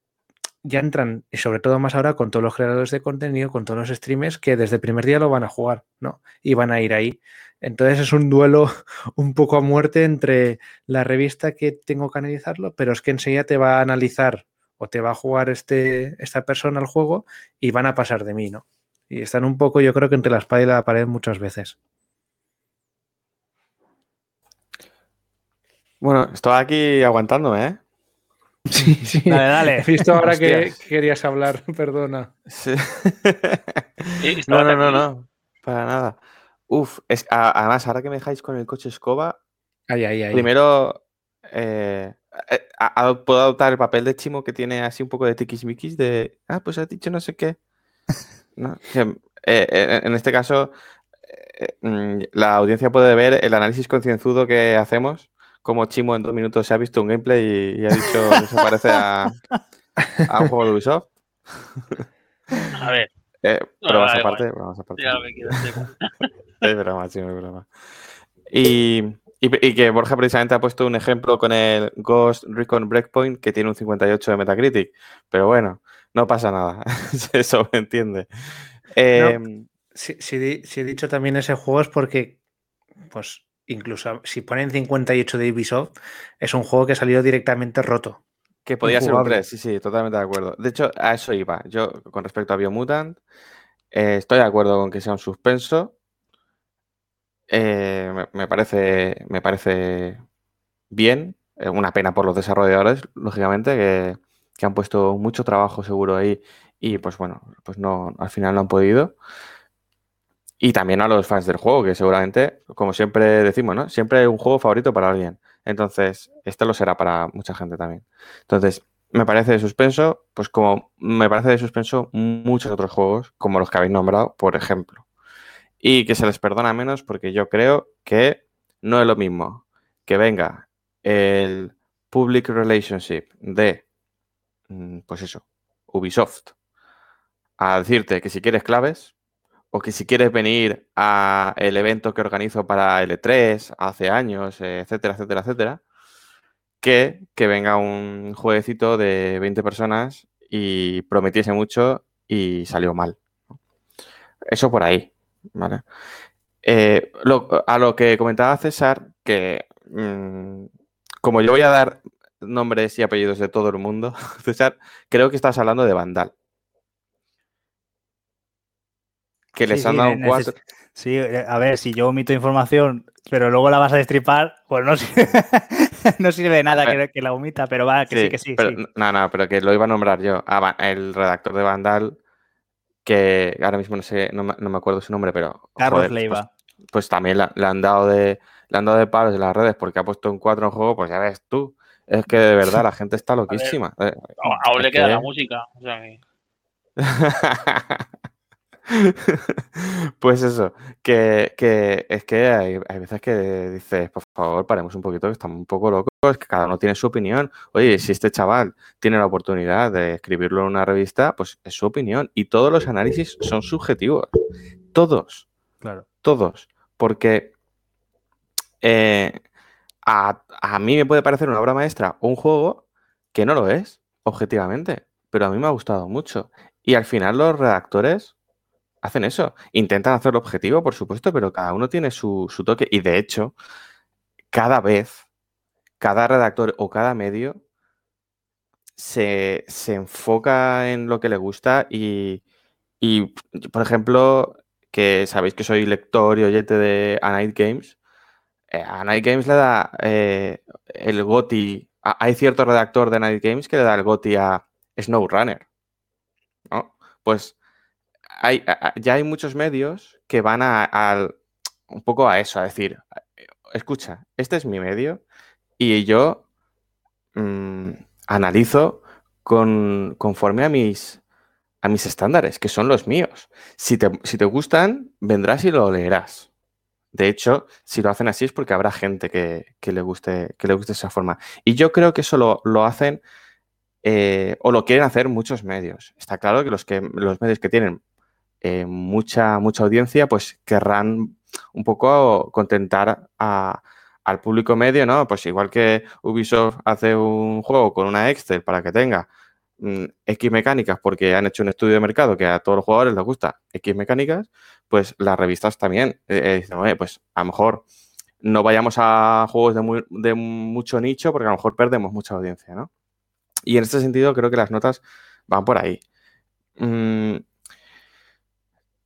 ya entran, y sobre todo más ahora con todos los creadores de contenido, con todos los streamers que desde el primer día lo van a jugar, ¿no? Y van a ir ahí. Entonces es un duelo *laughs* un poco a muerte entre la revista que tengo que analizarlo, pero es que enseguida te va a analizar o te va a jugar este, esta persona al juego y van a pasar de mí, ¿no? Y están un poco, yo creo que entre la espada y la pared muchas veces. Bueno, estoy aquí aguantándome, ¿eh? Sí, *laughs* sí. Dale, dale. He visto ahora que querías hablar, *laughs* perdona. *laughs* no, no, no, no. Para nada. Uf, es, además, ahora que me dejáis con el coche escoba, ay, ay, ay. primero eh, eh, puedo adoptar el papel de Chimo que tiene así un poco de tiquismiquis de, ah, pues has dicho no sé qué. Eh, en este caso, mm, la audiencia puede ver el análisis concienzudo que hacemos como Chimo en dos minutos se ha visto un gameplay y, ha dicho que se parece a, a, un juego de Ubisoft. *laughs* A ver. Eh, pero vamos aparte, vamos aparte. Ya me *laughs* es broma, sí, es broma. Y, y, que Borja precisamente ha puesto un ejemplo con el Ghost Recon Breakpoint que tiene un 58 de Metacritic. Pero bueno, no pasa nada. *laughs* Eso me entiende. Eh, si, si, si, he dicho también ese juego es porque pues incluso si ponen 58 de Ubisoft, es un juego que ha salido directamente roto. Que podía ser un 3, sí, sí, totalmente de acuerdo. De hecho, a eso iba. Yo, con respecto a Biomutant, eh, estoy de acuerdo con que sea un suspenso. Eh, me, parece, me parece bien. una pena por los desarrolladores, lógicamente, que, que, han puesto mucho trabajo seguro ahí y pues bueno, pues no, al final no han podido. Y también a los fans del juego, que seguramente, como siempre decimos, ¿no? Siempre hay un juego favorito para alguien. Entonces, este lo será para mucha gente también. Entonces, me parece de suspenso, pues como me parece de suspenso muchos otros juegos, como los que habéis nombrado, por ejemplo. y que se les perdona menos porque yo creo que no es lo mismo que venga el public relationship de, mm, pues eso, Ubisoft, a decirte que si quieres claves o que si quieres venir a el evento que organizo para L3 hace años, etcétera, etcétera, etcétera, que, que venga un jueguecito de 20 personas y prometiese mucho y salió mal. Eso por ahí. Eh, a lo que comentaba César, que mm, como yo voy a dar nombres y apellidos de todo el mundo, *laughs* César, creo que estás hablando de Vandal. Que les han dado un cuatro. Sí, eh, a ver, si yo omito información, pero luego la vas a destripar, pues no *laughs* sirve, no sirve de nada que, la omita, pero va, que sí, que sí. No, no, pero que lo iba a nombrar yo. Ah, el redactor de Vandal, que ahora mismo no sé, no me, acuerdo su nombre, pero. Carlos pues, Leiva. Pues, también le han dado de le han dado de palos en las redes porque ha puesto un 4 en juego, pues ya ves tú. Es que de verdad la gente está *laughs* loquísima. Eh, aún le queda la música. *laughs* *laughs* pues eso, que, es que hay, veces que dices, por favor, paremos un poquito, que estamos un poco locos, que cada uno tiene su opinión. Oye, si este chaval tiene la oportunidad de escribirlo en una revista, pues es su opinión. Y todos los análisis son subjetivos. Todos. Claro. Todos. Porque eh, a, mí me puede parecer una obra maestra un juego que no lo es, objetivamente, pero a mí me ha gustado mucho. Y al final los redactores hacen eso. Intentan hacerlo objetivo, por supuesto, pero cada uno tiene su, toque. Y de hecho, cada vez, cada redactor o cada medio se, enfoca en lo que le gusta y, y, por ejemplo, que sabéis que soy lector y oyente de A Night Games, eh, a Night Games le da eh, el GOTI. hay cierto redactor de Night Games que le da el GOTI a SnowRunner. ¿no? Pues hay, ya hay muchos medios que van a, un poco a eso, a decir, escucha, este es mi medio y yo mm, analizo con, conforme a mis, a mis estándares, que son los míos. Si te, si te gustan, vendrás y lo leerás. De hecho, si lo hacen así es porque habrá gente que, le, guste, que le guste esa forma. Y yo creo que eso lo, hacen eh, o lo quieren hacer muchos medios. Está claro que los, que, los medios que tienen eh, mucha, mucha audiencia, pues querrán un poco contentar al público medio, ¿no? Pues igual que Ubisoft hace un juego con una Excel para que tenga mm, X mecánicas porque han hecho un estudio de mercado que a todos los jugadores les gusta X mecánicas, pues las revistas también eh, eh pues a lo mejor no vayamos a juegos de, mucho nicho porque a lo mejor perdemos mucha audiencia, ¿no? Y en este sentido creo que las notas van por ahí. Mm,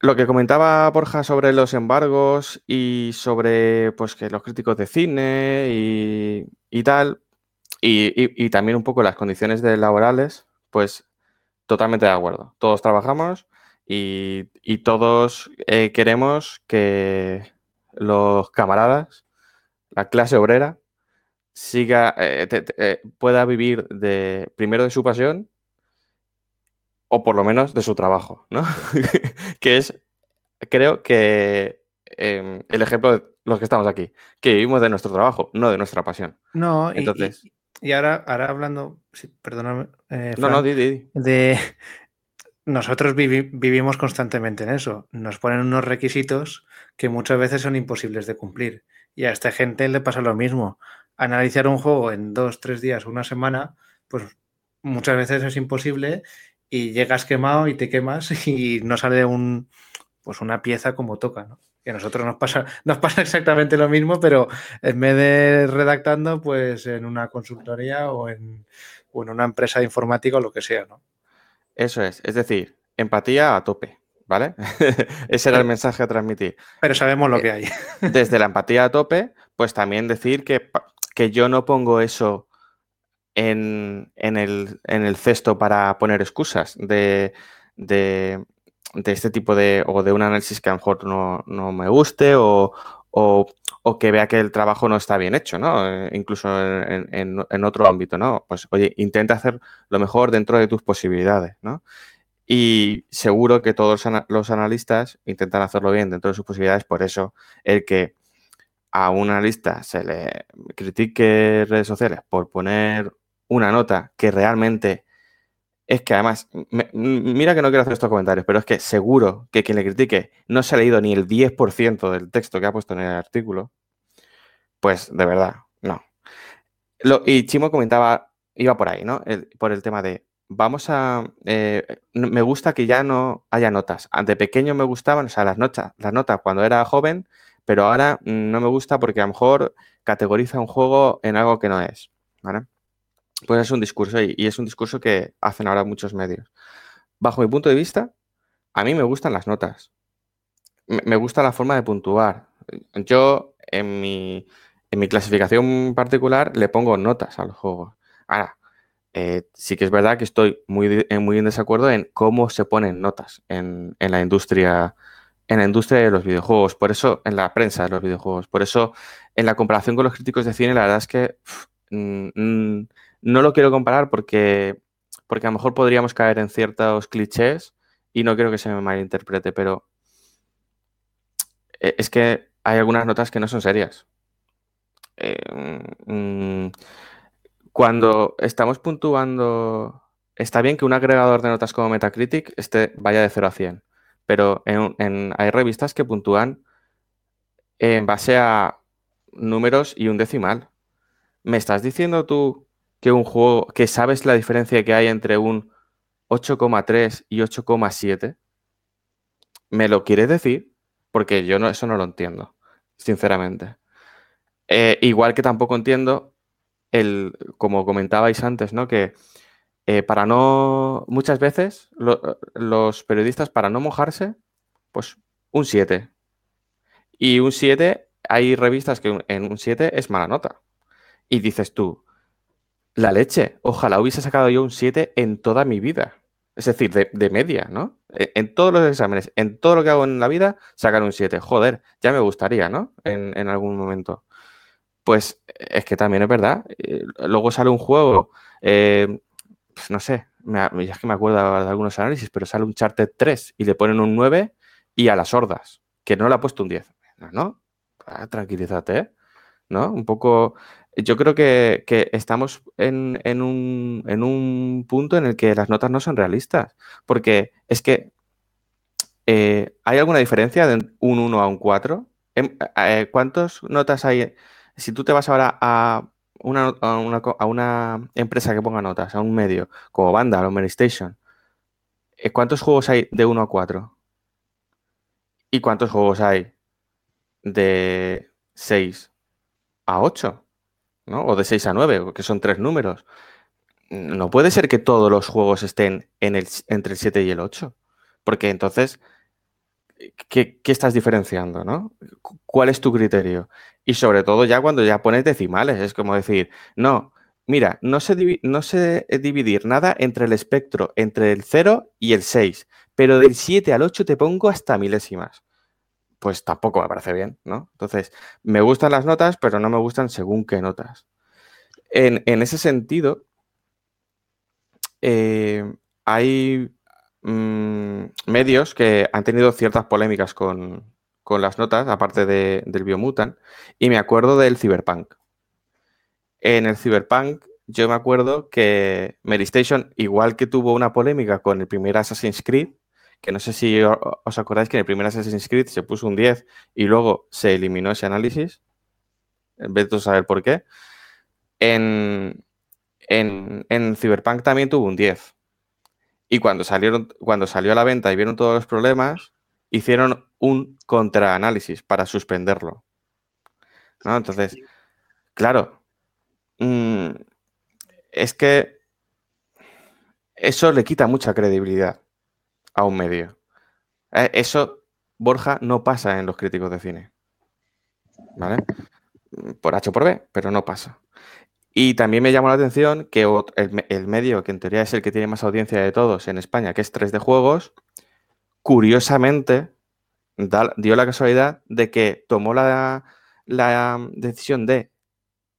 lo que comentaba Borja sobre los embargos y sobre pues que los críticos de cine y, tal, y, también un poco las condiciones de laborales, pues totalmente de acuerdo. Todos trabajamos y, todos eh, queremos que los camaradas, la clase obrera, siga, eh, eh, pueda vivir de primero de su pasión o por lo menos de su trabajo, ¿no? *laughs* que es, creo que em, el ejemplo de los que estamos aquí, que vivimos de nuestro trabajo, no de nuestra pasión. No, entonces. Y, ahora, ahora hablando, perdóname. no, no, di, di. De, nosotros vivimos constantemente en eso. Nos ponen unos requisitos que muchas veces son imposibles de cumplir. Y a esta gente le pasa lo mismo. Analizar un juego en dos, tres días, una semana, pues muchas veces es imposible y llegas quemado y te quemas *laughs* y no sale un, pues una pieza como toca, ¿no? Que a nosotros nos pasa, *laughs* nos pasa exactamente lo mismo, pero en vez de redactando, pues en una consultoría o en, o en una empresa de informática o lo que sea, ¿no? Eso es, es decir, empatía a tope, ¿vale? *laughs* Ese era el mensaje a transmitir. Pero sabemos lo que hay. Desde la empatía a tope, pues también decir que, que yo no pongo eso en, el, cesto para poner excusas de, de, este tipo de, o de un análisis que a lo mejor no, no me guste o, o, que vea que el trabajo no está bien hecho, ¿no? Eh, incluso en, otro ámbito, ¿no? Pues, oye, intenta hacer lo mejor dentro de tus posibilidades, ¿no? Y seguro que todos los analistas intentan hacerlo bien dentro de sus posibilidades, por eso el que a un analista se le critique redes sociales por poner una nota que realmente es que además, mira que no quiero hacer estos comentarios, pero es que seguro que quien le critique no se ha leído ni el 10% del texto que ha puesto en el artículo, pues de verdad, no. y Chimo comentaba, iba por ahí, ¿no? por el tema de, vamos a, eh, me gusta que ya no haya notas. De pequeño me gustaban, o sea, las notas, las notas cuando era joven, pero ahora no me gusta porque a lo mejor categoriza un juego en algo que no es, ¿vale? Pues es un discurso y, es un discurso que hacen ahora muchos medios. Bajo mi punto de vista, a mí me gustan las notas. Me, gusta la forma de puntuar. Yo, en mi, en mi clasificación particular, le pongo notas al juego. Ahora, eh, sí que es verdad que estoy muy, muy en desacuerdo en cómo se ponen notas en, la industria en la industria de los videojuegos, por eso en la prensa de los videojuegos, por eso en la comparación con los críticos de cine, la verdad es que mm, mm, no lo quiero comparar porque, porque a lo mejor podríamos caer en ciertos clichés y no quiero que se me malinterprete, pero eh, es que hay algunas notas que no son serias. Eh, mm, cuando estamos puntuando, está bien que un agregador de notas como Metacritic vaya de 0 a 100, pero hay revistas que puntúan en base a números y un decimal. ¿Me estás diciendo tú que un juego, que sabes la diferencia que hay entre un 8,3 y 8,7? ¿Me lo quieres decir? Porque yo no, eso no lo entiendo, sinceramente. Eh, igual que tampoco entiendo el, como comentabais antes, ¿no? Que eh, para no, muchas veces los periodistas para no mojarse, pues un 7. Y un 7, hay revistas que en un 7 es mala nota. Y dices tú, la leche, ojalá hubiese sacado yo un 7 en toda mi vida. Es decir, de, media, ¿no? E, en, todos los exámenes, en todo lo que hago en la vida, sacar un 7. Joder, ya me gustaría, ¿no? En, algún momento. Pues es que también es verdad. Eh, luego sale un juego, eh, pues no sé, ya es que me acuerdo de algunos análisis, pero sale un Charter 3 y le ponen un 9 y a las hordas, que no le ha puesto un 10. ¿No? Ah, tranquilízate, ¿eh? ¿No? Un poco yo creo que, estamos en, un, punto en el que las notas no son realistas, porque es que eh, ¿hay alguna diferencia de un 1 a un 4? Em, eh, ¿Cuántas notas hay? Si tú te vas ahora a una, a una, empresa que ponga notas, a un medio, como Banda o Station, eh, ¿cuántos juegos hay de 1 a 4? ¿Y cuántos juegos hay de 6 a 8? O de 6 a 9, que son tres números. No puede ser que todos los juegos estén en el, entre el 7 y el 8, porque entonces, ¿qué, estás diferenciando? ¿no? ¿Cuál es tu criterio? Y sobre todo ya cuando ya pones decimales, es como decir, no, mira, no sé, no sé dividir nada entre el espectro, entre el 0 y el 6, pero del 7 al 8 te pongo hasta milésimas pues tampoco me parece bien, ¿no? Entonces, me gustan las notas, pero no me gustan según qué notas. En, ese sentido, eh, hay mm, medios que han tenido ciertas polémicas con, las notas, aparte del Biomutant, y me acuerdo del Cyberpunk. En el Cyberpunk, yo me acuerdo que Mary Station, igual que tuvo una polémica con el primer Assassin's Creed, que no sé si os acordáis que en el primer Assassin's Creed se puso un 10 y luego se eliminó ese análisis, en vez de saber por qué. En, en, Cyberpunk también tuvo un 10. Y cuando, salieron, cuando salió a la venta y vieron todos los problemas, hicieron un contraanálisis para suspenderlo. Entonces, claro, mm, es que eso le quita mucha credibilidad a un medio. Eh, eso, Borja, no pasa en los críticos de cine. ¿Vale? Por H o por B, pero no pasa. Y también me llamó la atención que el, medio, que en teoría es el que tiene más audiencia de todos en España, que es 3 de juegos, curiosamente dio la casualidad de que tomó la, la decisión de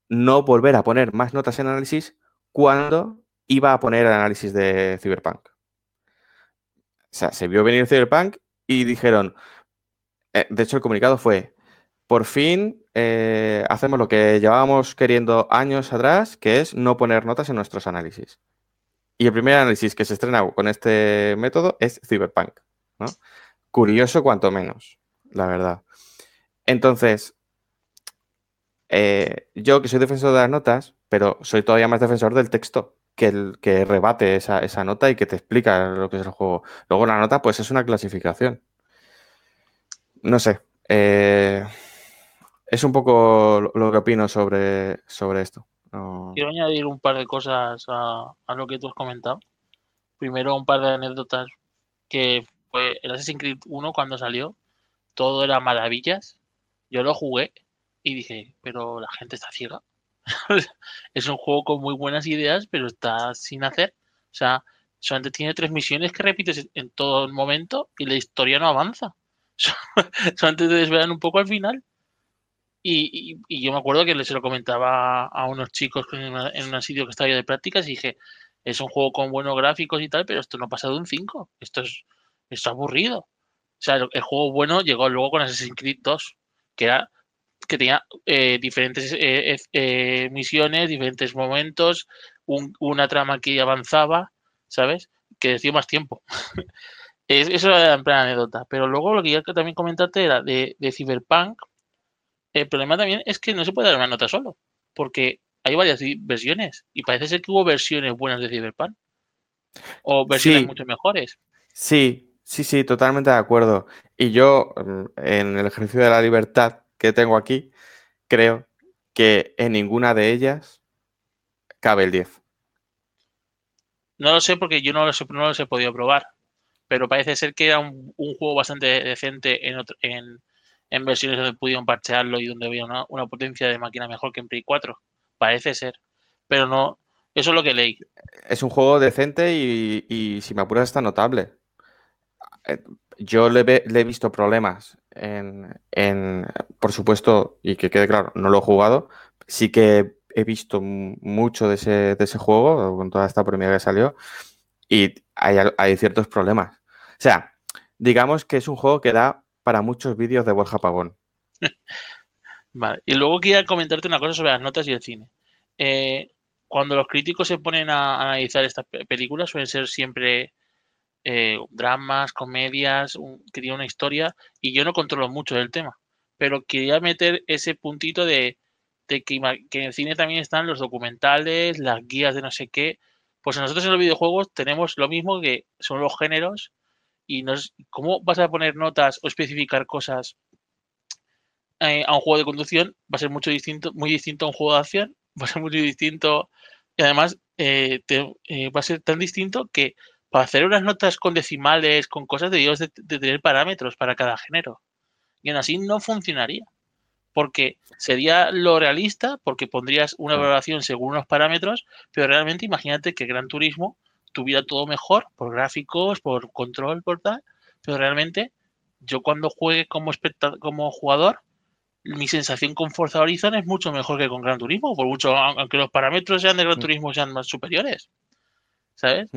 no volver a poner más notas en análisis cuando iba a poner el análisis de Cyberpunk. Sea, se vio venir Cyberpunk y dijeron, eh, de hecho el comunicado fue, por fin eh, hacemos lo que llevábamos queriendo años atrás, que es no poner notas en nuestros análisis. Y el primer análisis que se estrena con este método es Cyberpunk. Curioso cuanto menos, la verdad. Entonces, eh, yo que soy defensor de las notas, pero soy todavía más defensor del texto, que, rebate esa, nota y que te explica lo que es el juego. Luego la nota, pues es una clasificación. No sé. Eh, es un poco lo, que opino sobre, sobre esto. Quiero añadir un par de cosas a, lo que tú has comentado. Primero, un par de anécdotas que fue el Assassin's Creed 1 cuando salió, todo era maravillas. Yo lo jugué y dije, pero la gente está ciega. *laughs* es un juego con muy buenas ideas, pero está sin hacer. O sea, solamente tiene tres misiones que repites en todo el momento y la historia no avanza. *laughs* solamente te desvelan un poco al final. Y, yo me acuerdo que se lo comentaba a unos chicos en, un sitio que estaba yo de prácticas y dije, es un juego con buenos gráficos y tal, pero esto no pasa de un 5. Esto es, esto aburrido. O sea, el, juego bueno llegó luego con Assassin's Creed 2, que era que tenía eh, diferentes eh, eh, misiones, diferentes momentos, una trama que avanzaba, ¿sabes? Que decía más tiempo. *laughs* eso era en plan anécdota. Pero luego lo que yo también comentarte era de, de Cyberpunk, el problema también es que no se puede dar una nota solo, porque hay varias versiones y parece ser que hubo versiones buenas de Cyberpunk o versiones mucho mejores. Sí, sí, sí, totalmente de acuerdo. Y yo, mm, en el ejercicio de la libertad que tengo aquí, creo que en ninguna de ellas cabe el 10. No lo sé porque yo no los, no los he podido probar, pero parece ser que era un, juego bastante decente en, en, en versiones donde pudieron parchearlo y donde había una, potencia de máquina mejor que en Play 4. Parece ser. Pero no, eso es lo que leí. Es un juego decente y, si me apuras está notable. Eh, yo le, he visto problemas por supuesto, y que quede claro, no lo he jugado, sí que he visto mucho de ese, juego con toda esta premia que salió y hay, ciertos problemas. O sea, digamos que es un juego que da para muchos vídeos de Borja Pagón. *laughs* vale, y luego quería comentarte una cosa sobre las notas y el cine. Eh, cuando los críticos se ponen a analizar estas películas, suelen ser siempre eh, dramas, comedias, que tienen una historia, y yo no controlo mucho del tema, pero quería meter ese puntito de, que, en el cine también están los documentales, las guías de no sé qué. Pues nosotros en los videojuegos tenemos lo mismo que son los géneros y cómo vas a poner notas o especificar cosas eh, a un juego de conducción va a ser mucho distinto, muy distinto a un juego de acción, *laughs* va a ser muy distinto y además eh, va a ser tan distinto que para hacer unas notas con decimales, con cosas, debíamos de, de, tener parámetros para cada género. Y aún así no funcionaría. Porque sería lo realista, porque pondrías una valoración según unos parámetros, pero realmente imagínate que Gran Turismo tuviera todo mejor por gráficos, por control, por tal, pero realmente yo cuando juegue como, como jugador, mi sensación con Forza Horizon es mucho mejor que con Gran Turismo, por mucho, aunque los parámetros sean de Gran. Turismo sean más superiores. ¿Sabes?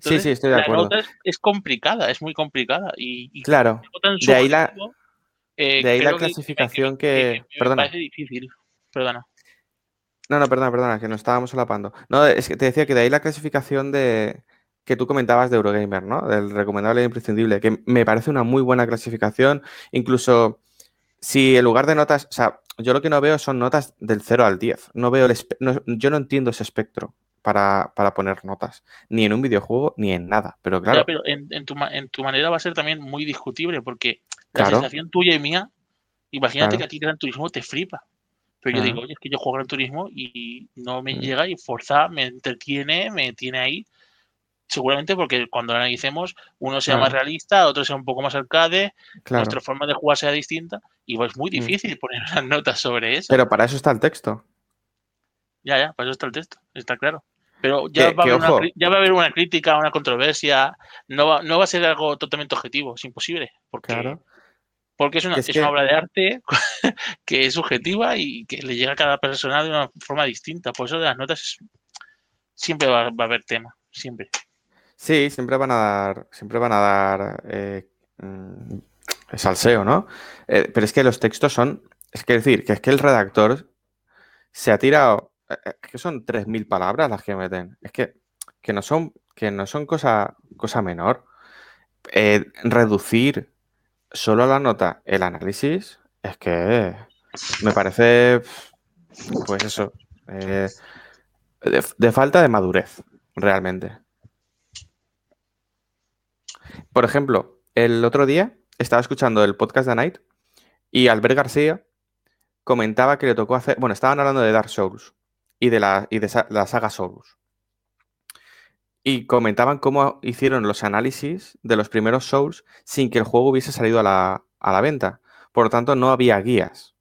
Sí, sí, estoy de acuerdo. es, complicada, es muy complicada. Y, claro, de ahí la, eh, de ahí la clasificación que, perdona. parece difícil. Perdona. No, no, perdona, perdona, que nos estábamos solapando. No, es que te decía que de ahí la clasificación de que tú comentabas de Eurogamer, ¿no? Del recomendable e imprescindible, que me parece una muy buena clasificación. Incluso si en lugar de notas, o sea, yo lo que no veo son notas del 0 al 10. No veo el yo no entiendo ese espectro para, poner notas, ni en un videojuego ni en nada. Pero claro. pero en, tu, manera va a ser también muy discutible, porque la sensación tuya y mía, imagínate que a ti Gran Turismo te flipa. Pero yo digo, oye, es que yo juego Gran Turismo y no me mm. llega y Forza me entretiene, me tiene ahí. Seguramente porque cuando lo analicemos, uno sea más realista, otro sea un poco más arcade, nuestra forma de jugar sea distinta. Y pues es muy mm. difícil *laughs* poner unas notas sobre eso. Pero para eso está el texto. Ya, ya, para eso está el texto, está claro. Pero ya, va, a haber una, ya va a haber una crítica, una controversia. No va, no va a ser algo totalmente objetivo, es imposible. Porque claro. Porque es una, es, una obra de arte *laughs* que es subjetiva y que le llega a cada persona de una forma distinta. Por eso de las notas siempre va, a haber tema, siempre. Sí, siempre van a dar, siempre van a dar eh, mm, salseo, ¿no? Eh, pero es que los textos son, es que decir, que es que el redactor se ha tirado, eh, eh, que son 3.000 palabras las que meten, es que, que no son, que no son cosa, cosa menor. reducir solo a la nota el análisis es que me parece, pues eso, de falta de madurez, realmente. Por ejemplo, el otro día estaba escuchando el podcast de Night y Albert García comentaba que le tocó hacer. Bueno, estaban hablando de Dark Souls y de la, y de la saga Souls. Y comentaban cómo hicieron los análisis de los primeros Souls sin que el juego hubiese salido a la, a la venta. Por lo tanto, no había guías.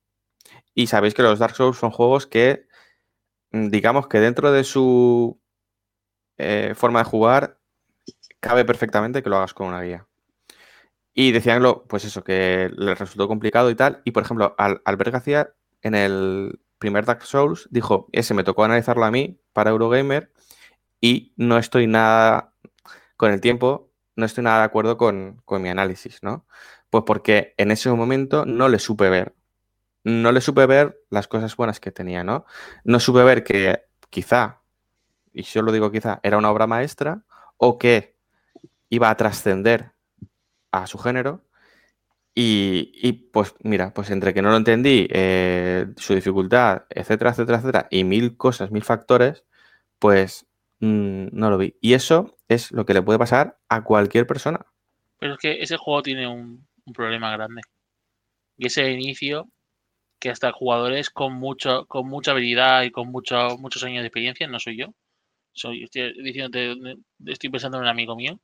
Y sabéis que los Dark Souls son juegos que, mm, digamos que dentro de su eh, forma de jugar, cabe perfectamente que lo hagas con una guía. Y decían, pues eso, que les resultó complicado y tal. Y por ejemplo, al, Albert García, en el primer Dark Souls, dijo, ese me tocó analizarlo a mí para Eurogamer y no estoy nada, con el tiempo, no estoy nada de acuerdo con, con mi análisis, ¿no? Pues porque en ese momento no le supe ver. No le supe ver las cosas buenas que tenía, ¿no? No supe ver que quizá, y yo lo digo quizá, era una obra maestra o que iba a trascender a su género. Y, pues mira, pues entre que no lo entendí, eh, su dificultad, etcétera, etcétera, etcétera, y mil cosas, mil factores, pues mm, no lo vi. Y eso es lo que le puede pasar a cualquier persona. Pero es que ese juego tiene un, problema grande. Y ese inicio que hasta jugadores con mucho, con mucha habilidad y con mucho, muchos años de experiencia, no soy yo. Soy, estoy estoy pensando en un amigo mío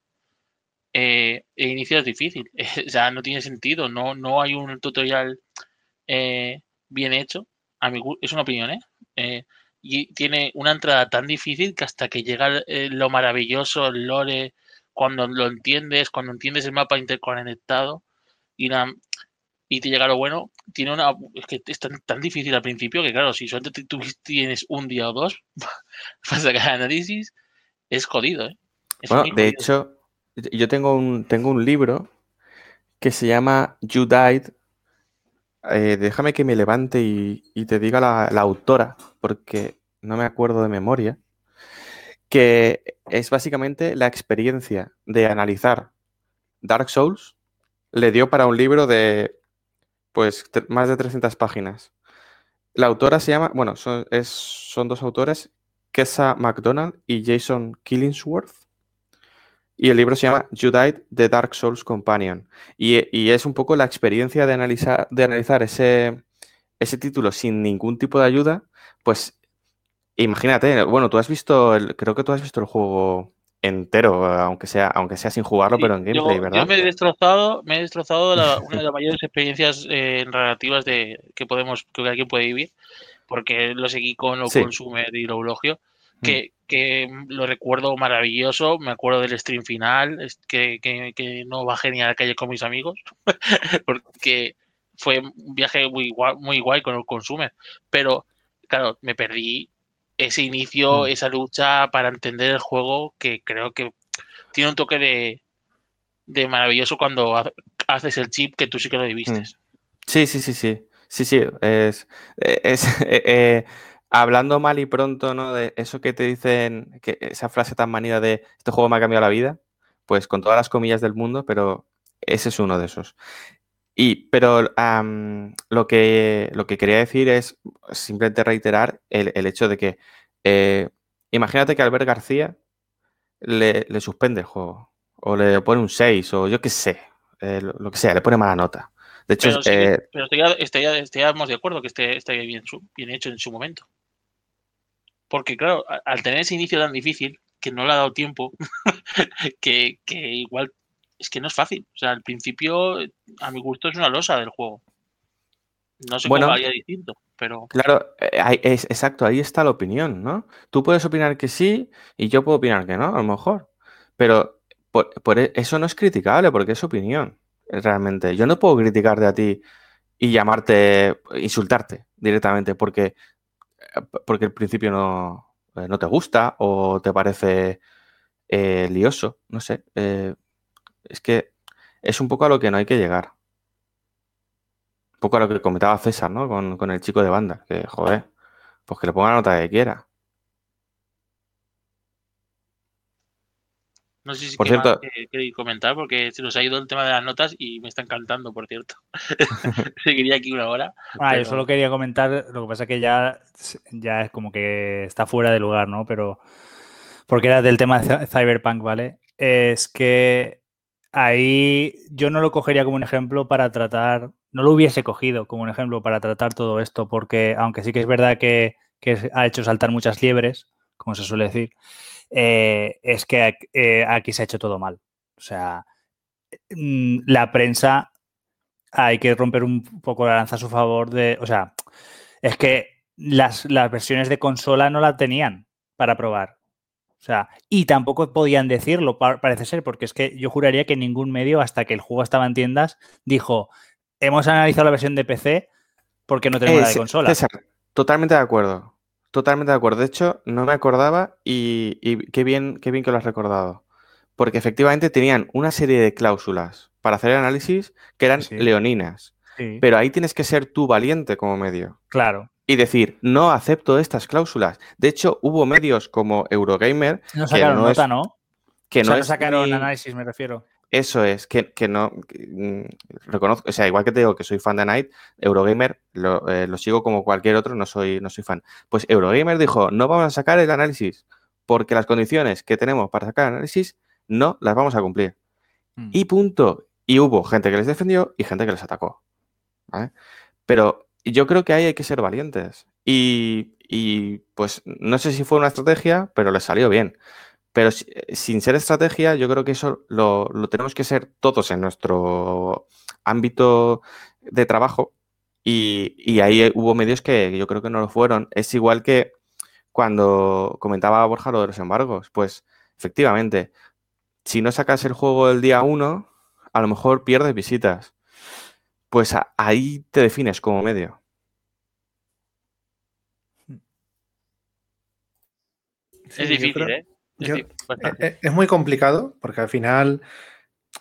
eh, el inicio es difícil. *laughs* o sea, no tiene sentido. No, no hay un tutorial eh, bien hecho. A mi, es una opinión, ¿eh? ¿eh? Y tiene una entrada tan difícil que hasta que llega lo maravilloso, el lore, cuando lo entiendes, cuando entiendes el mapa interconectado y, y te llega lo bueno, tiene una. Es que es tan, difícil al principio que, claro, si solamente tú tienes un día o dos *laughs* para sacar análisis, es jodido, ¿eh? bueno, de hecho, yo tengo un, tengo un libro que se llama You Died. Eh, déjame que me levante y, te diga la, autora, porque no me acuerdo de memoria, que es básicamente la experiencia de analizar Dark Souls, le dio para un libro de pues más de 300 páginas. La autora se llama, bueno, son, es, son dos autores, Kessa McDonald y Jason Killingsworth. Y el libro se llama You Died, The Dark Souls Companion. Y, es un poco la experiencia de analizar, de analizar ese, ese título sin ningún tipo de ayuda. Pues imagínate, bueno, tú has visto, el, creo que tú has visto el juego entero, aunque sea, aunque sea sin jugarlo, pero en gameplay, ¿verdad? Yo me he destrozado, me he destrozado una de las mayores experiencias eh, relativas de que podemos, que alguien puede vivir, porque lo seguí con lo consumer y lo eulogio, mm. que, que lo recuerdo maravilloso, me acuerdo del stream final, que, que, no bajé ni a la calle con mis amigos, *laughs* porque fue un viaje muy guay, muy guay con el consumer, pero claro, me perdí ese inicio, mm. esa lucha para entender el juego que creo que tiene un toque de, de maravilloso cuando haces el chip que tú sí que lo viviste. Mm. Sí, sí, sí, sí. Sí, sí, es, es *laughs* eh, eh, hablando mal y pronto, ¿no? De eso que te dicen, que esa frase tan manida de este juego me ha cambiado la vida, pues con todas las comillas del mundo, pero ese es uno de esos. Y, pero lo, que, lo que quería decir es simplemente reiterar el, hecho de que eh, imagínate que Albert García le, suspende el juego, o le pone un 6, o yo qué sé, eh, lo, que sea, le pone mala nota. De hecho, pero, pero estaríamos de acuerdo que esté, esté bien, bien hecho en su momento. Porque, claro, al tener ese inicio tan difícil, que no le ha dado tiempo, *laughs* que, igual es que no es fácil. O sea, al principio, a mi gusto, es una losa del juego. No sé cómo haría distinto, pero. Claro, eh, es, exacto, ahí está la opinión, ¿no? Tú puedes opinar que sí y yo puedo opinar que no, a lo mejor. Pero por, e, eso no es criticable porque es opinión, realmente. Yo no puedo criticarte a ti y llamarte, insultarte directamente porque porque el principio no, eh, no te gusta o te parece eh, lioso, no sé. Eh, es que es un poco a lo que no hay que llegar. Un poco a lo que comentaba César, ¿no? Con, con el chico de banda, que joder, pues que le ponga la nota que quiera. No sé si Por cierto- comentar porque se nos ha ido el tema de las notas y me está encantando, por cierto. *laughs* *laughs* Seguiría aquí una hora. Ah, pero- yo solo quería comentar, lo que pasa es que ya, ya es como que está fuera de lugar, ¿no? Pero porque era del tema de Cy- Cyberpunk, ¿vale? Es que ahí yo no lo cogería como un ejemplo para tratar, no lo hubiese cogido como un ejemplo para tratar todo esto, porque aunque sí que es verdad que, que ha hecho saltar muchas liebres, como se suele decir, eh, es que eh, aquí se ha hecho todo mal. O sea, mm, la prensa hay que romper un poco la lanza a su favor de. O sea, es que las, las versiones de consola no la tenían para probar. O sea, y tampoco podían decirlo, pa- parece ser, porque es que yo juraría que ningún medio, hasta que el juego estaba en tiendas, dijo: Hemos analizado la versión de PC porque no tenemos la de consola. César, totalmente de acuerdo. Totalmente de acuerdo. De hecho, no me acordaba y, y qué bien, qué bien que lo has recordado. Porque efectivamente tenían una serie de cláusulas para hacer el análisis que eran Sí. leoninas. Sí, Pero ahí tienes que ser tú valiente como medio. claro. Y decir, no acepto estas cláusulas. De hecho, hubo medios como Eurogamer No que sacaron es- nota, ¿no? que o no sea, no sacaron ni- análisis, me refiero. Eso es, que, que no que, mm, reconozco, o sea, igual que te digo que soy fan de Night, Eurogamer lo, eh, lo sigo como cualquier otro, no soy, no soy fan. Pues Eurogamer dijo, no vamos a sacar el análisis, porque las condiciones que tenemos para sacar el análisis no las vamos a cumplir. Mm. Y punto. Y hubo gente que les defendió y gente que les atacó. ¿vale? Pero yo creo que ahí hay que ser valientes. Y, y, pues no sé si fue una estrategia, pero les salió bien. Pero si- eh, sin ser estrategia, yo creo que eso lo, lo tenemos que ser todos en nuestro ámbito de trabajo. Y, y ahí hubo medios que yo creo que no lo fueron. Es igual que cuando comentaba Borja lo de los embargos. Pues efectivamente, si no sacas el juego el día 1, a lo mejor pierdes visitas. Pues a- ahí te defines como medio. Sí, es difícil, creo- ¿eh? Yo-. Eh, eh, Es muy complicado porque al final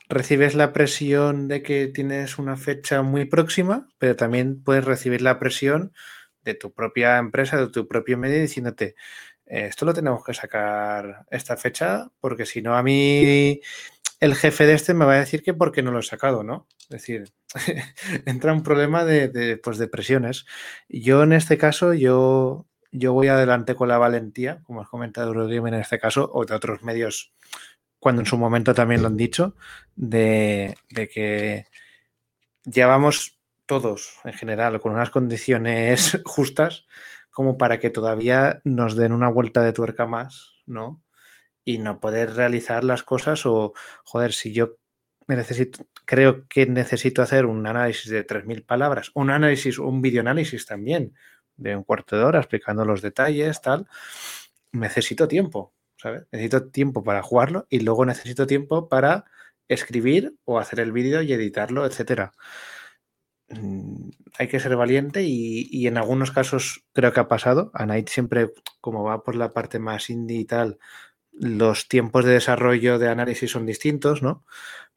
recibes la presión de que tienes una fecha muy próxima, pero también puedes recibir la presión de tu propia empresa, de tu propio medio, diciéndote, "Eh, esto lo tenemos que sacar esta fecha, porque si no a mí el jefe de este me va a decir que por qué no lo he sacado, ¿no? Es decir, *laughs* entra un problema de, de, pues de presiones. Yo en este caso, yo, yo voy adelante con la valentía, como has comentado Eurogamer en este caso, o de otros medios, cuando en su momento también lo han dicho, de, que llevamos todos en general con unas condiciones *laughs* justas como para que todavía nos den una vuelta de tuerca más, ¿no? Y no poder realizar las cosas o, joder, si yo necesito, creo que necesito hacer un análisis de 3.000 palabras, un análisis, un videoanálisis también, de un cuarto de hora explicando los detalles, tal, necesito tiempo, ¿sabes? Necesito tiempo para jugarlo y luego necesito tiempo para escribir o hacer el vídeo y editarlo, etcétera. Mm, Hay que ser valiente y, y, en algunos casos creo que ha pasado. A Night siempre, como va por la parte más indie y tal, los tiempos de desarrollo de análisis son distintos, ¿no?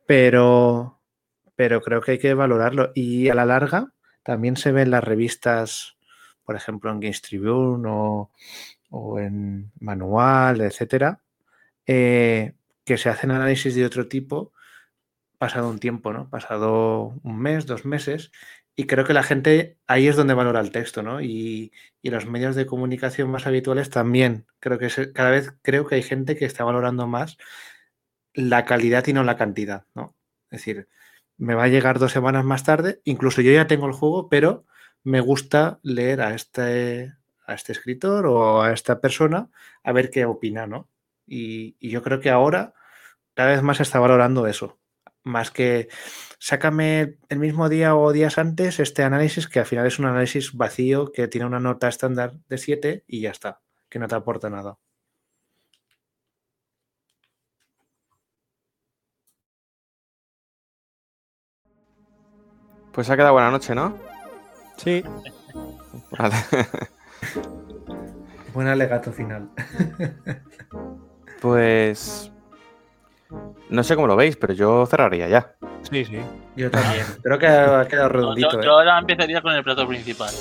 Pero, pero creo que hay que valorarlo. Y a la larga también se ven las revistas, por ejemplo, en Games Tribune o, o en Manual, etcétera, eh, que se hacen análisis de otro tipo pasado un tiempo, ¿no? Pasado un mes, dos meses, y creo que la gente ahí es donde valora el texto, ¿no? Y, y los medios de comunicación más habituales también. Creo que cada vez creo que hay gente que está valorando más la calidad y no la cantidad, ¿no? Es decir, me va a llegar dos semanas más tarde, incluso yo ya tengo el juego, pero me gusta leer a este, a este escritor o a esta persona a ver qué opina, ¿no? Y, y yo creo que ahora cada vez más se está valorando eso, más que sácame el mismo día o días antes este análisis, que al final es un análisis vacío que tiene una nota estándar de 7 y ya está, que no te aporta nada. Pues ha quedado buena noche, ¿no? Sí. Vale. *laughs* Buen alegato final. *laughs* pues no sé cómo lo veis, pero yo cerraría ya. Sí, sí. Yo también. Creo que ha quedado redondito. Yo, ¿eh? yo ahora empezaría con el plato principal.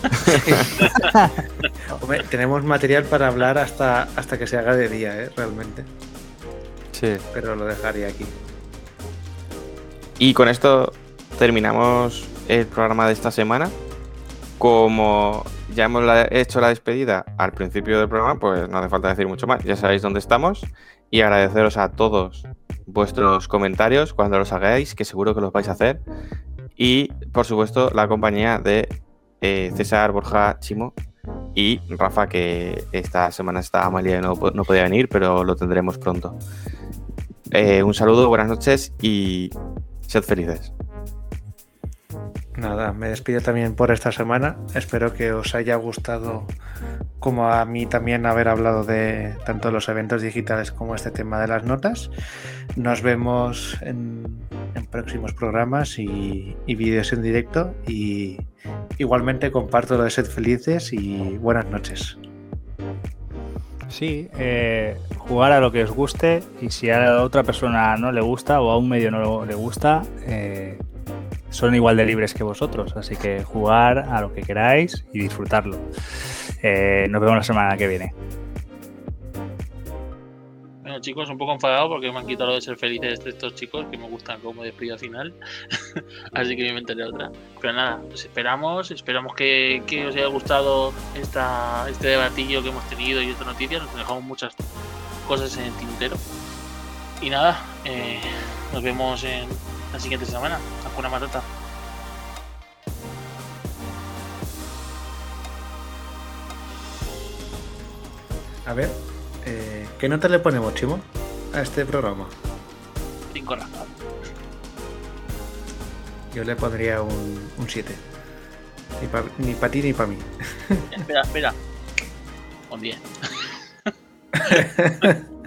*laughs* Hombre, tenemos material para hablar hasta, hasta que se haga de día, ¿eh? Realmente. Sí. Pero lo dejaría aquí. Y con esto terminamos el programa de esta semana. Como ya hemos hecho la despedida al principio del programa, pues no hace falta decir mucho más. Ya sabéis dónde estamos. Y agradeceros a todos vuestros comentarios cuando los hagáis, que seguro que los vais a hacer. Y por supuesto, la compañía de eh, César, Borja, Chimo y Rafa, que esta semana está Amalia y no podía venir, pero lo tendremos pronto. Eh, un saludo, buenas noches y sed felices. Nada, me despido también por esta semana. Espero que os haya gustado, como a mí también, haber hablado de tanto los eventos digitales como este tema de las notas. Nos vemos en, próximos programas y, vídeos en directo. Y igualmente comparto lo de Sed Felices y buenas noches. Sí, eh, jugar a lo que os guste y si a otra persona no le gusta o a un medio no le gusta, eh, son igual de libres que vosotros. Así que jugar a lo que queráis y disfrutarlo. Eh, nos vemos la semana que viene. Bueno, chicos, un poco enfadado porque me han quitado de ser felices estos chicos que me gustan como despedida final. *laughs* Así que me inventaré otra. Pero nada, pues esperamos, esperamos que, os haya gustado esta, este debatillo que hemos tenido y esta noticia. Nos dejamos muchas cosas en el tintero. Y nada, eh, nos vemos en la siguiente semana. Hakuna Matata. A ver, eh, ¿qué nota le ponemos, Chimo, a este programa? Cinco rajas. Yo le pondría un 7. Ni para ti ni para mí. Espera, espera. Un 10. *laughs*